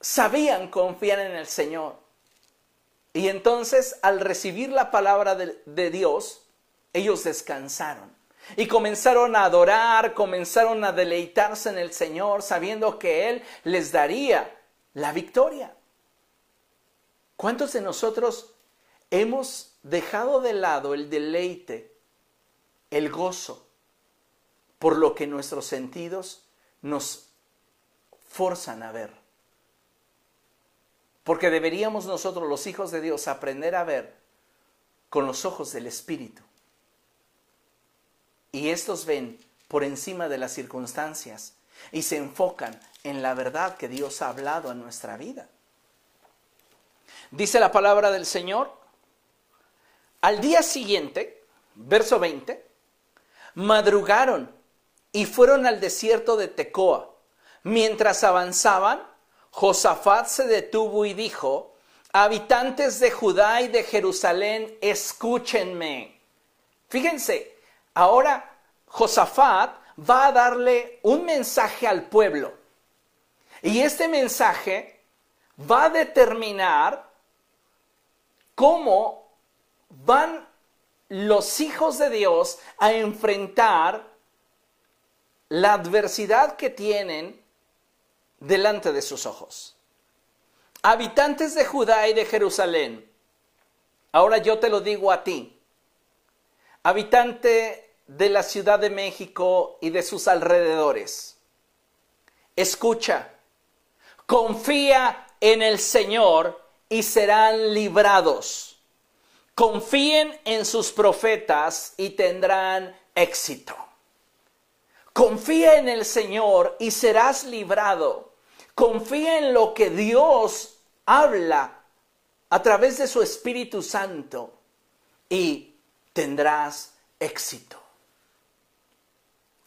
sabían confiar en el Señor. Y entonces al recibir la palabra de, Dios, ellos descansaron. Y comenzaron a adorar, comenzaron a deleitarse en el Señor, sabiendo que Él les daría la victoria. ¿Cuántos de nosotros hemos dejado de lado el deleite, el gozo, por lo que nuestros sentidos nos forzan a ver? Porque deberíamos nosotros, los hijos de Dios, aprender a ver con los ojos del Espíritu. Y estos ven por encima de las circunstancias y se enfocan en la verdad que Dios ha hablado en nuestra vida. Dice la palabra del Señor, al día siguiente, verso 20, madrugaron y fueron al desierto de Tecoa. Mientras avanzaban, Josafat se detuvo y dijo, habitantes de Judá y de Jerusalén, escúchenme. Fíjense, ahora Josafat va a darle un mensaje al pueblo. Y este mensaje va a determinar cómo van los hijos de Dios a enfrentar la adversidad que tienen delante de sus ojos. Habitantes de Judá y de Jerusalén, ahora yo te lo digo a ti, habitante de la Ciudad de México y de sus alrededores, escucha, confía en el Señor y serán librados. Confíen en sus profetas y tendrán éxito. Confía en el Señor y serás librado. Confía en lo que Dios habla a través de su Espíritu Santo y tendrás éxito.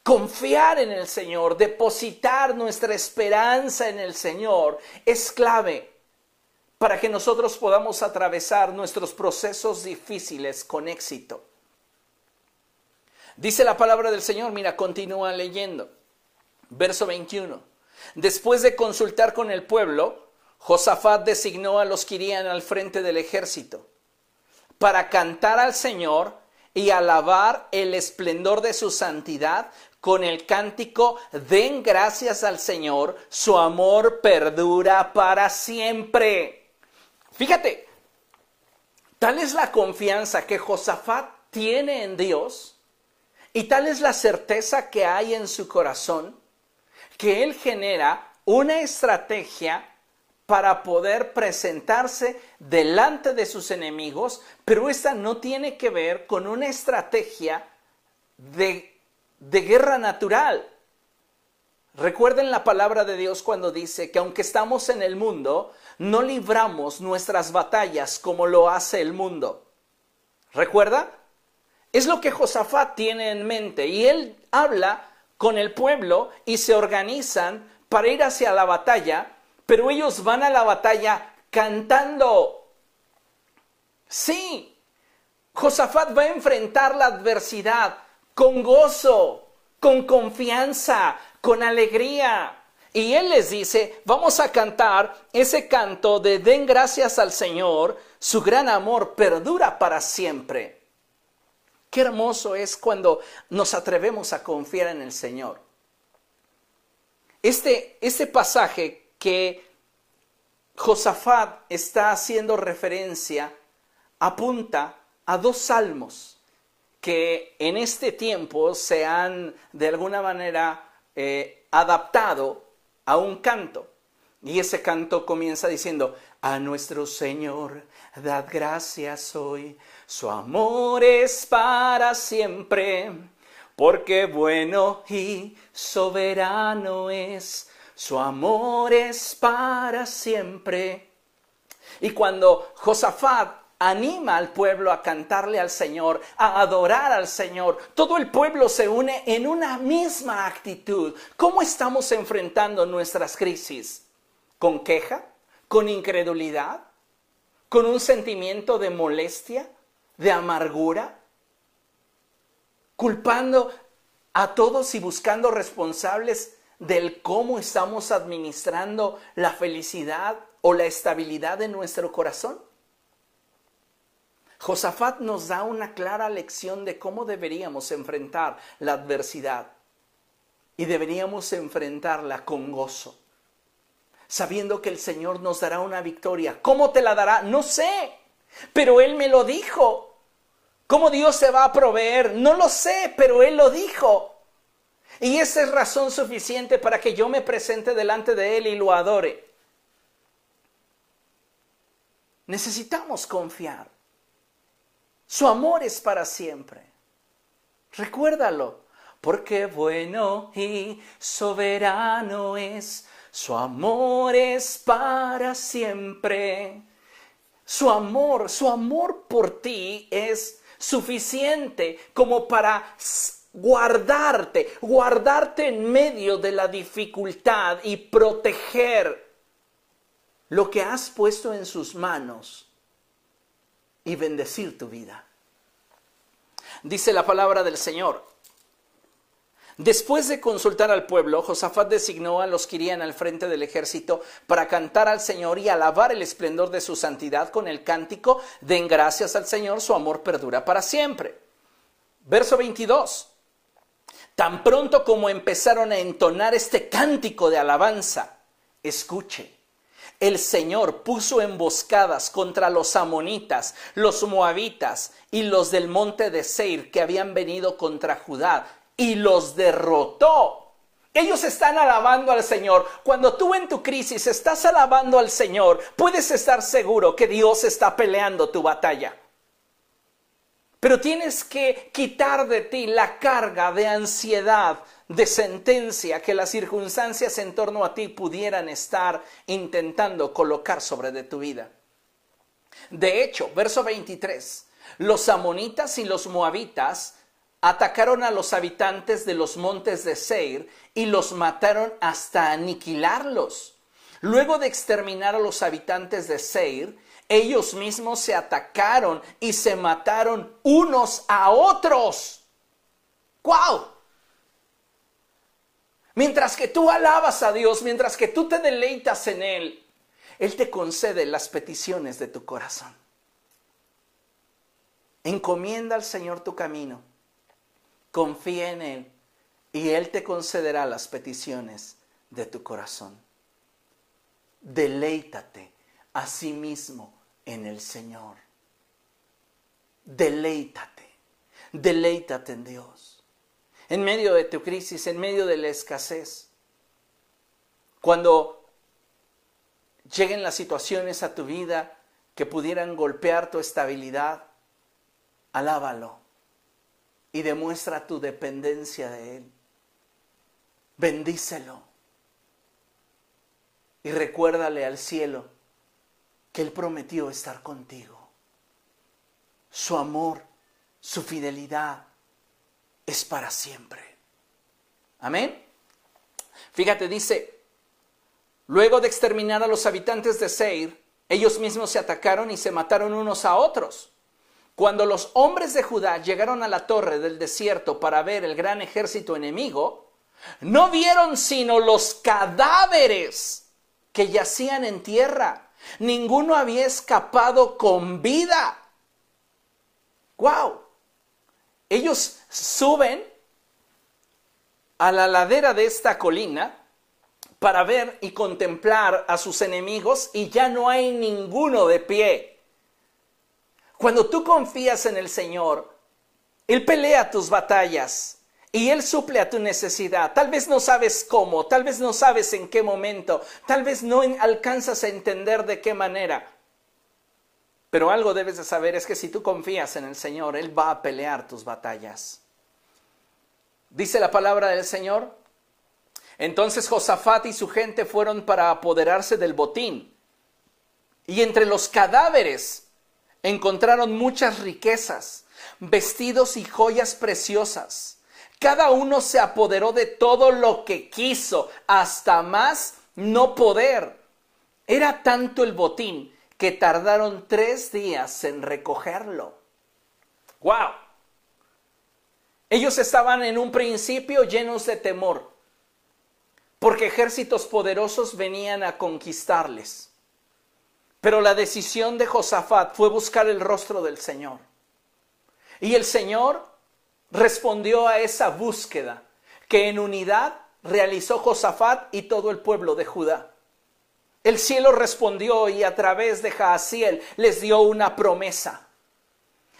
Confiar en el Señor, depositar nuestra esperanza en el Señor es clave para que nosotros podamos atravesar nuestros procesos difíciles con éxito. Dice la palabra del Señor, mira, continúa leyendo. Verso 21. Después de consultar con el pueblo, Josafat designó a los que irían al frente del ejército para cantar al Señor y alabar el esplendor de su santidad con el cántico Den gracias al Señor, su amor perdura para siempre. Fíjate, tal es la confianza que Josafat tiene en Dios y tal es la certeza que hay en su corazón que él genera una estrategia para poder presentarse delante de sus enemigos, pero esta no tiene que ver con una estrategia de, de guerra natural. Recuerden la palabra de Dios cuando dice que aunque estamos en el mundo, no libramos nuestras batallas como lo hace el mundo. ¿Recuerda? Es lo que Josafat tiene en mente y él habla con el pueblo y se organizan para ir hacia la batalla, pero ellos van a la batalla cantando. Sí, Josafat va a enfrentar la adversidad con gozo, con confianza, con alegría. Y él les dice, vamos a cantar ese canto de den gracias al Señor, su gran amor perdura para siempre. Qué hermoso es cuando nos atrevemos a confiar en el Señor. Este, este pasaje que Josafat está haciendo referencia apunta a dos salmos que en este tiempo se han de alguna manera eh, adaptado a un canto. Y ese canto comienza diciendo, a nuestro Señor, dad gracias hoy, su amor es para siempre, porque bueno y soberano es, su amor es para siempre. Y cuando Josafat anima al pueblo a cantarle al Señor, a adorar al Señor. Todo el pueblo se une en una misma actitud. ¿Cómo estamos enfrentando nuestras crisis? ¿Con queja? ¿Con incredulidad? ¿Con un sentimiento de molestia? ¿De amargura? ¿Culpando a todos y buscando responsables del cómo estamos administrando la felicidad o la estabilidad de nuestro corazón? Josafat nos da una clara lección de cómo deberíamos enfrentar la adversidad y deberíamos enfrentarla con gozo. sabiendo que el Señor nos dará una victoria. ¿Cómo te la dará? No sé, pero Él me lo dijo. ¿Cómo Dios se va a proveer? No lo sé, pero Él lo dijo. Y esa es razón suficiente para que yo me presente delante de Él y lo adore. Necesitamos confiar. Su amor es para siempre. Recuérdalo, porque bueno y soberano es. Su amor es para siempre. Su amor, su amor por ti es suficiente como para guardarte, guardarte en medio de la dificultad y proteger lo que has puesto en sus manos y bendecir tu vida. Dice la palabra del Señor. Después de consultar al pueblo, Josafat designó a los que irían al frente del ejército para cantar al Señor y alabar el esplendor de su santidad con el cántico, den gracias al Señor, su amor perdura para siempre. Verso 22. Tan pronto como empezaron a entonar este cántico de alabanza, escuche, el Señor puso emboscadas contra los amonitas, los moabitas y los del monte de Seir que habían venido contra Judá y los derrotó. Ellos están alabando al Señor. Cuando tú en tu crisis estás alabando al Señor, puedes estar seguro que Dios está peleando tu batalla. Pero tienes que quitar de ti la carga de ansiedad, de sentencia que las circunstancias en torno a ti pudieran estar intentando colocar sobre de tu vida. De hecho, verso 23, los amonitas y los moabitas atacaron a los habitantes de los montes de Seir y los mataron hasta aniquilarlos. Luego de exterminar a los habitantes de Seir, ellos mismos se atacaron y se mataron unos a otros. ¡Guau! Mientras que tú alabas a Dios, mientras que tú te deleitas en Él, Él te concede las peticiones de tu corazón. Encomienda al Señor tu camino, confía en Él y Él te concederá las peticiones de tu corazón. Deleítate a sí mismo en el Señor. Deleítate, deleítate en Dios. En medio de tu crisis, en medio de la escasez, cuando lleguen las situaciones a tu vida que pudieran golpear tu estabilidad, alábalo y demuestra tu dependencia de Él. Bendícelo y recuérdale al cielo que Él prometió estar contigo. Su amor, su fidelidad es para siempre. Amén. Fíjate, dice, luego de exterminar a los habitantes de Seir, ellos mismos se atacaron y se mataron unos a otros. Cuando los hombres de Judá llegaron a la torre del desierto para ver el gran ejército enemigo, no vieron sino los cadáveres que yacían en tierra Ninguno había escapado con vida. ¡Wow! Ellos suben a la ladera de esta colina para ver y contemplar a sus enemigos y ya no hay ninguno de pie. Cuando tú confías en el Señor, Él pelea tus batallas y Él suple a tu necesidad. Tal vez no sabes cómo, tal vez no sabes en qué momento, tal vez no alcanzas a entender de qué manera. Pero algo debes de saber es que si tú confías en el Señor, Él va a pelear tus batallas. Dice la palabra del Señor. Entonces Josafat y su gente fueron para apoderarse del botín. Y entre los cadáveres encontraron muchas riquezas, vestidos y joyas preciosas cada uno se apoderó de todo lo que quiso, hasta más no poder. Era tanto el botín que tardaron tres días en recogerlo. ¡Wow! Ellos estaban en un principio llenos de temor, porque ejércitos poderosos venían a conquistarles. Pero la decisión de Josafat fue buscar el rostro del Señor. Y el Señor respondió a esa búsqueda que en unidad realizó Josafat y todo el pueblo de Judá. El cielo respondió y a través de Jaasiel les dio una promesa.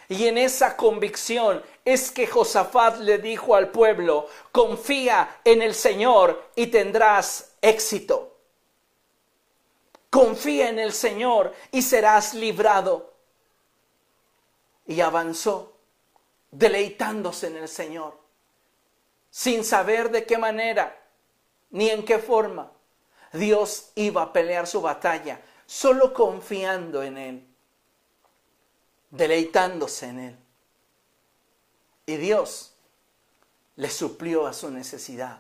Y en esa convicción es que Josafat le dijo al pueblo, confía en el Señor y tendrás éxito. Confía en el Señor y serás librado. Y avanzó, deleitándose en el Señor, sin saber de qué manera ni en qué forma Dios iba a pelear su batalla, solo confiando en Él, deleitándose en Él. Y Dios le suplió a su necesidad,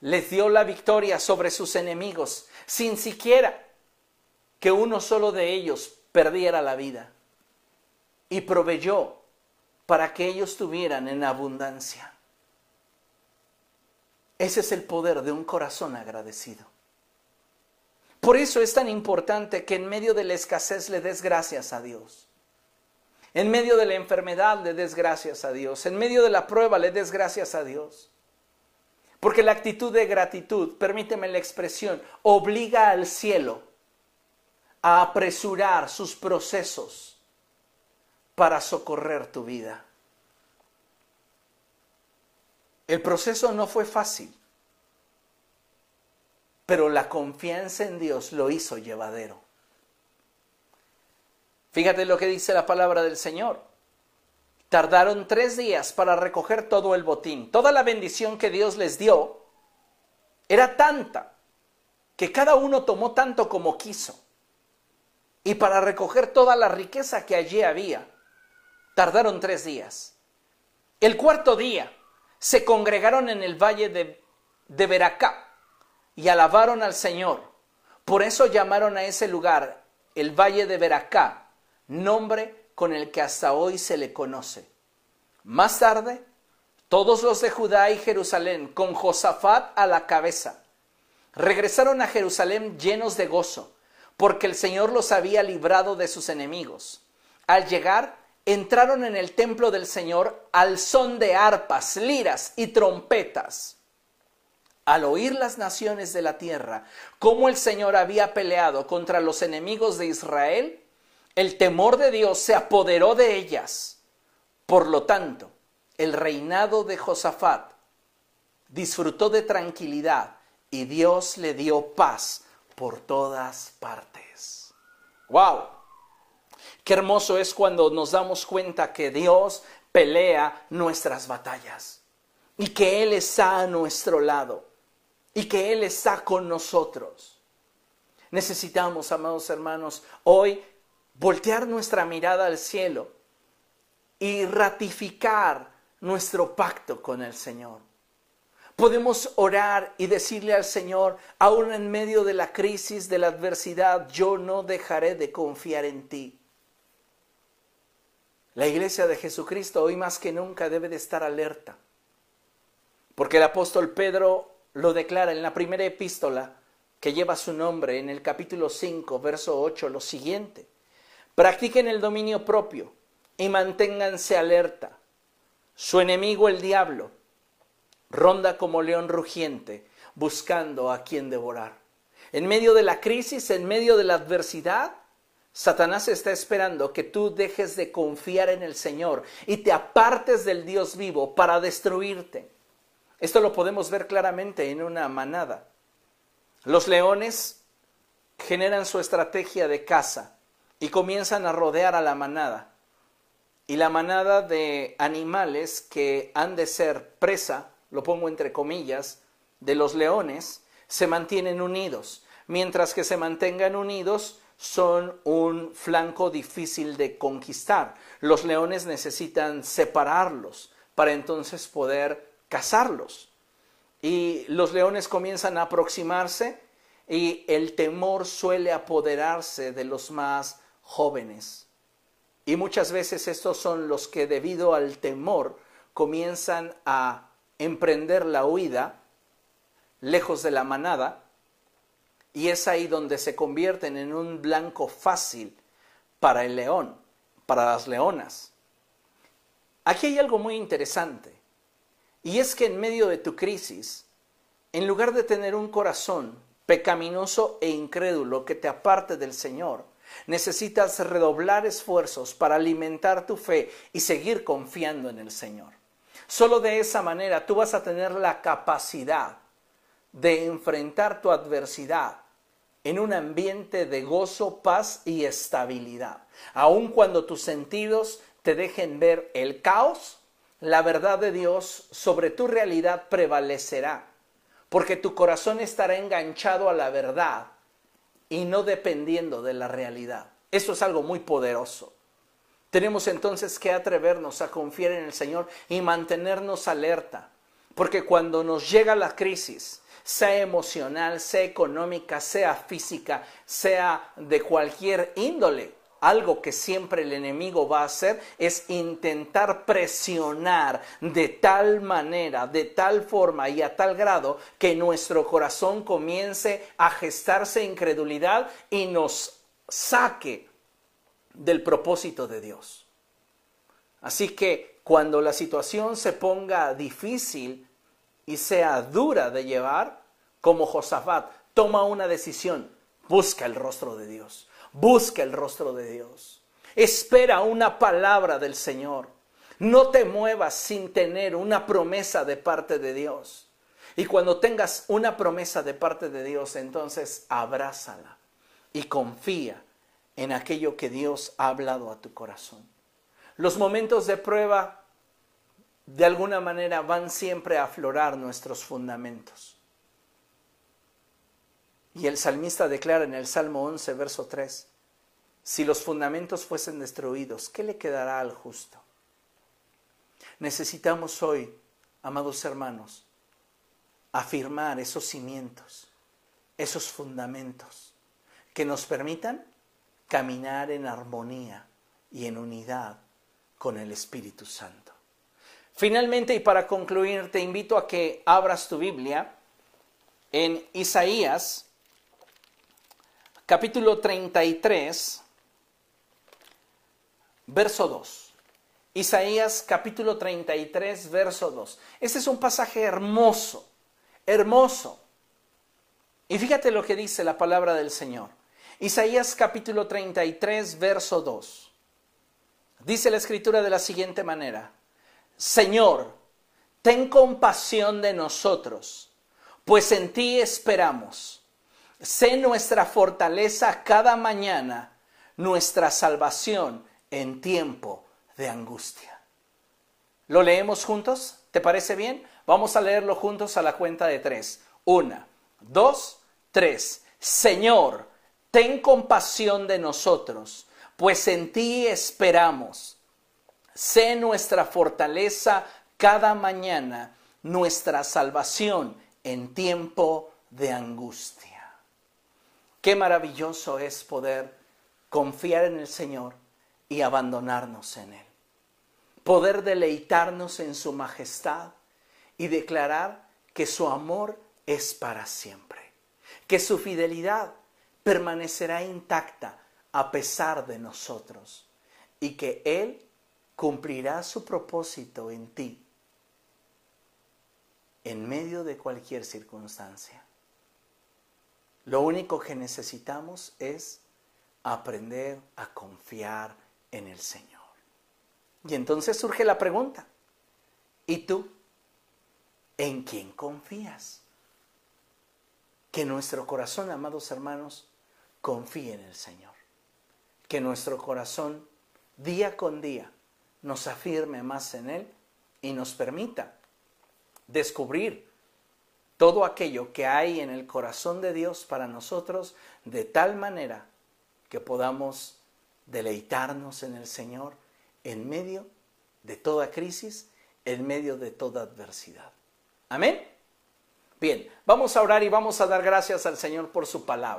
les dio la victoria sobre sus enemigos, sin siquiera que uno solo de ellos perdiera la vida. Y proveyó para que ellos tuvieran en abundancia. Ese es el poder de un corazón agradecido. Por eso es tan importante que en medio de la escasez le des gracias a Dios. En medio de la enfermedad le des gracias a Dios. En medio de la prueba le des gracias a Dios. Porque la actitud de gratitud, permíteme la expresión, obliga al cielo a apresurar sus procesos para socorrer tu vida. El proceso no fue fácil pero la confianza en Dios lo hizo llevadero. Fíjate lo que dice la palabra del Señor. Tardaron tres días para recoger todo el botín. Toda la bendición que Dios les dio era tanta que cada uno tomó tanto como quiso. Y para recoger toda la riqueza que allí había, tardaron tres días. El cuarto día se congregaron en el valle de, de Beracá y alabaron al Señor. Por eso llamaron a ese lugar el Valle de Beracá, nombre con el que hasta hoy se le conoce. Más tarde, todos los de Judá y Jerusalén, con Josafat a la cabeza, regresaron a Jerusalén llenos de gozo, porque el Señor los había librado de sus enemigos. Al llegar, entraron en el templo del Señor al son de arpas, liras y trompetas al oír las naciones de la tierra cómo el Señor había peleado contra los enemigos de Israel, el temor de Dios se apoderó de ellas. Por lo tanto, el reinado de Josafat disfrutó de tranquilidad y Dios le dio paz por todas partes. ¡Wow! Qué hermoso es cuando nos damos cuenta que Dios pelea nuestras batallas y que Él está a nuestro lado y que Él está con nosotros. Necesitamos, amados hermanos, hoy voltear nuestra mirada al cielo y ratificar nuestro pacto con el Señor. Podemos orar y decirle al Señor, aún en medio de la crisis, de la adversidad, yo no dejaré de confiar en ti. La iglesia de Jesucristo hoy más que nunca debe de estar alerta, porque el apóstol Pedro lo declara en la primera epístola que lleva su nombre en el capítulo 5, verso 8, lo siguiente. Practiquen el dominio propio y manténganse alerta. Su enemigo el diablo ronda como león rugiente buscando a quien devorar. En medio de la crisis, en medio de la adversidad, Satanás está esperando que tú dejes de confiar en el Señor y te apartes del Dios vivo para destruirte. Esto lo podemos ver claramente en una manada. Los leones generan su estrategia de caza y comienzan a rodear a la manada. Y la manada de animales que han de ser presa, lo pongo entre comillas, de los leones, se mantienen unidos. Mientras que se mantengan unidos, son un flanco difícil de conquistar. Los leones necesitan separarlos para entonces poder cazarlos. Y los leones comienzan a aproximarse y el temor suele apoderarse de los más jóvenes. Y muchas veces estos son los que debido al temor comienzan a emprender la huida lejos de la manada y es ahí donde se convierten en un blanco fácil para el león, para las leonas. Aquí hay algo muy interesante. Y es que en medio de tu crisis, en lugar de tener un corazón pecaminoso e incrédulo que te aparte del Señor. Necesitas redoblar esfuerzos para alimentar tu fe y seguir confiando en el Señor. Solo de esa manera tú vas a tener la capacidad de enfrentar tu adversidad en un ambiente de gozo, paz y estabilidad. Aun cuando tus sentidos te dejen ver el caos, la verdad de Dios sobre tu realidad prevalecerá, porque tu corazón estará enganchado a la verdad y no dependiendo de la realidad. Eso es algo muy poderoso. Tenemos entonces que atrevernos a confiar en el Señor y mantenernos alerta, porque cuando nos llega la crisis, sea emocional, sea económica, sea física, sea de cualquier índole, algo que siempre el enemigo va a hacer es intentar presionar de tal manera, de tal forma y a tal grado que nuestro corazón comience a gestarse incredulidad y nos saque del propósito de Dios. Así que cuando la situación se ponga difícil y sea dura de llevar, como Josafat, toma una decisión, busca el rostro de Dios, busca el rostro de Dios, espera una palabra del Señor, no te muevas sin tener una promesa de parte de Dios. Y cuando tengas una promesa de parte de Dios, entonces abrázala y confía en aquello que Dios ha hablado a tu corazón. Los momentos de prueba de alguna manera van siempre a aflorar nuestros fundamentos. Y el salmista declara en el Salmo 11, verso 3, si los fundamentos fuesen destruidos, ¿qué le quedará al justo? Necesitamos hoy, amados hermanos, afirmar esos cimientos, esos fundamentos que nos permitan caminar en armonía y en unidad con el Espíritu Santo. Finalmente, y para concluir, te invito a que abras tu Biblia en Isaías, capítulo 33, verso 2. Isaías capítulo 33, verso 2. Este es un pasaje hermoso, hermoso. Y fíjate lo que dice la palabra del Señor. Isaías capítulo 33, verso 2. Dice la escritura de la siguiente manera, Señor, ten compasión de nosotros, pues en ti esperamos. Sé nuestra fortaleza cada mañana, nuestra salvación en tiempo de angustia. ¿Lo leemos juntos? ¿Te parece bien? Vamos a leerlo juntos a la cuenta de tres. Una, dos, tres. Señor, ten compasión de nosotros, pues en ti esperamos. Sé nuestra fortaleza cada mañana, nuestra salvación en tiempo de angustia. Qué maravilloso es poder confiar en el Señor y abandonarnos en Él. Poder deleitarnos en su majestad y declarar que su amor es para siempre, que su fidelidad permanecerá intacta a pesar de nosotros y que Él cumplirá su propósito en ti en medio de cualquier circunstancia. Lo único que necesitamos es aprender a confiar en el Señor. Y entonces surge la pregunta, ¿y tú? ¿En quién confías? Que nuestro corazón, amados hermanos, confíe en el Señor. Que nuestro corazón día con día nos afirme más en Él y nos permita descubrir todo aquello que hay en el corazón de Dios para nosotros de tal manera que podamos deleitarnos en el Señor en medio de toda crisis, en medio de toda adversidad. Amén. Bien, vamos a orar y vamos a dar gracias al Señor por su palabra.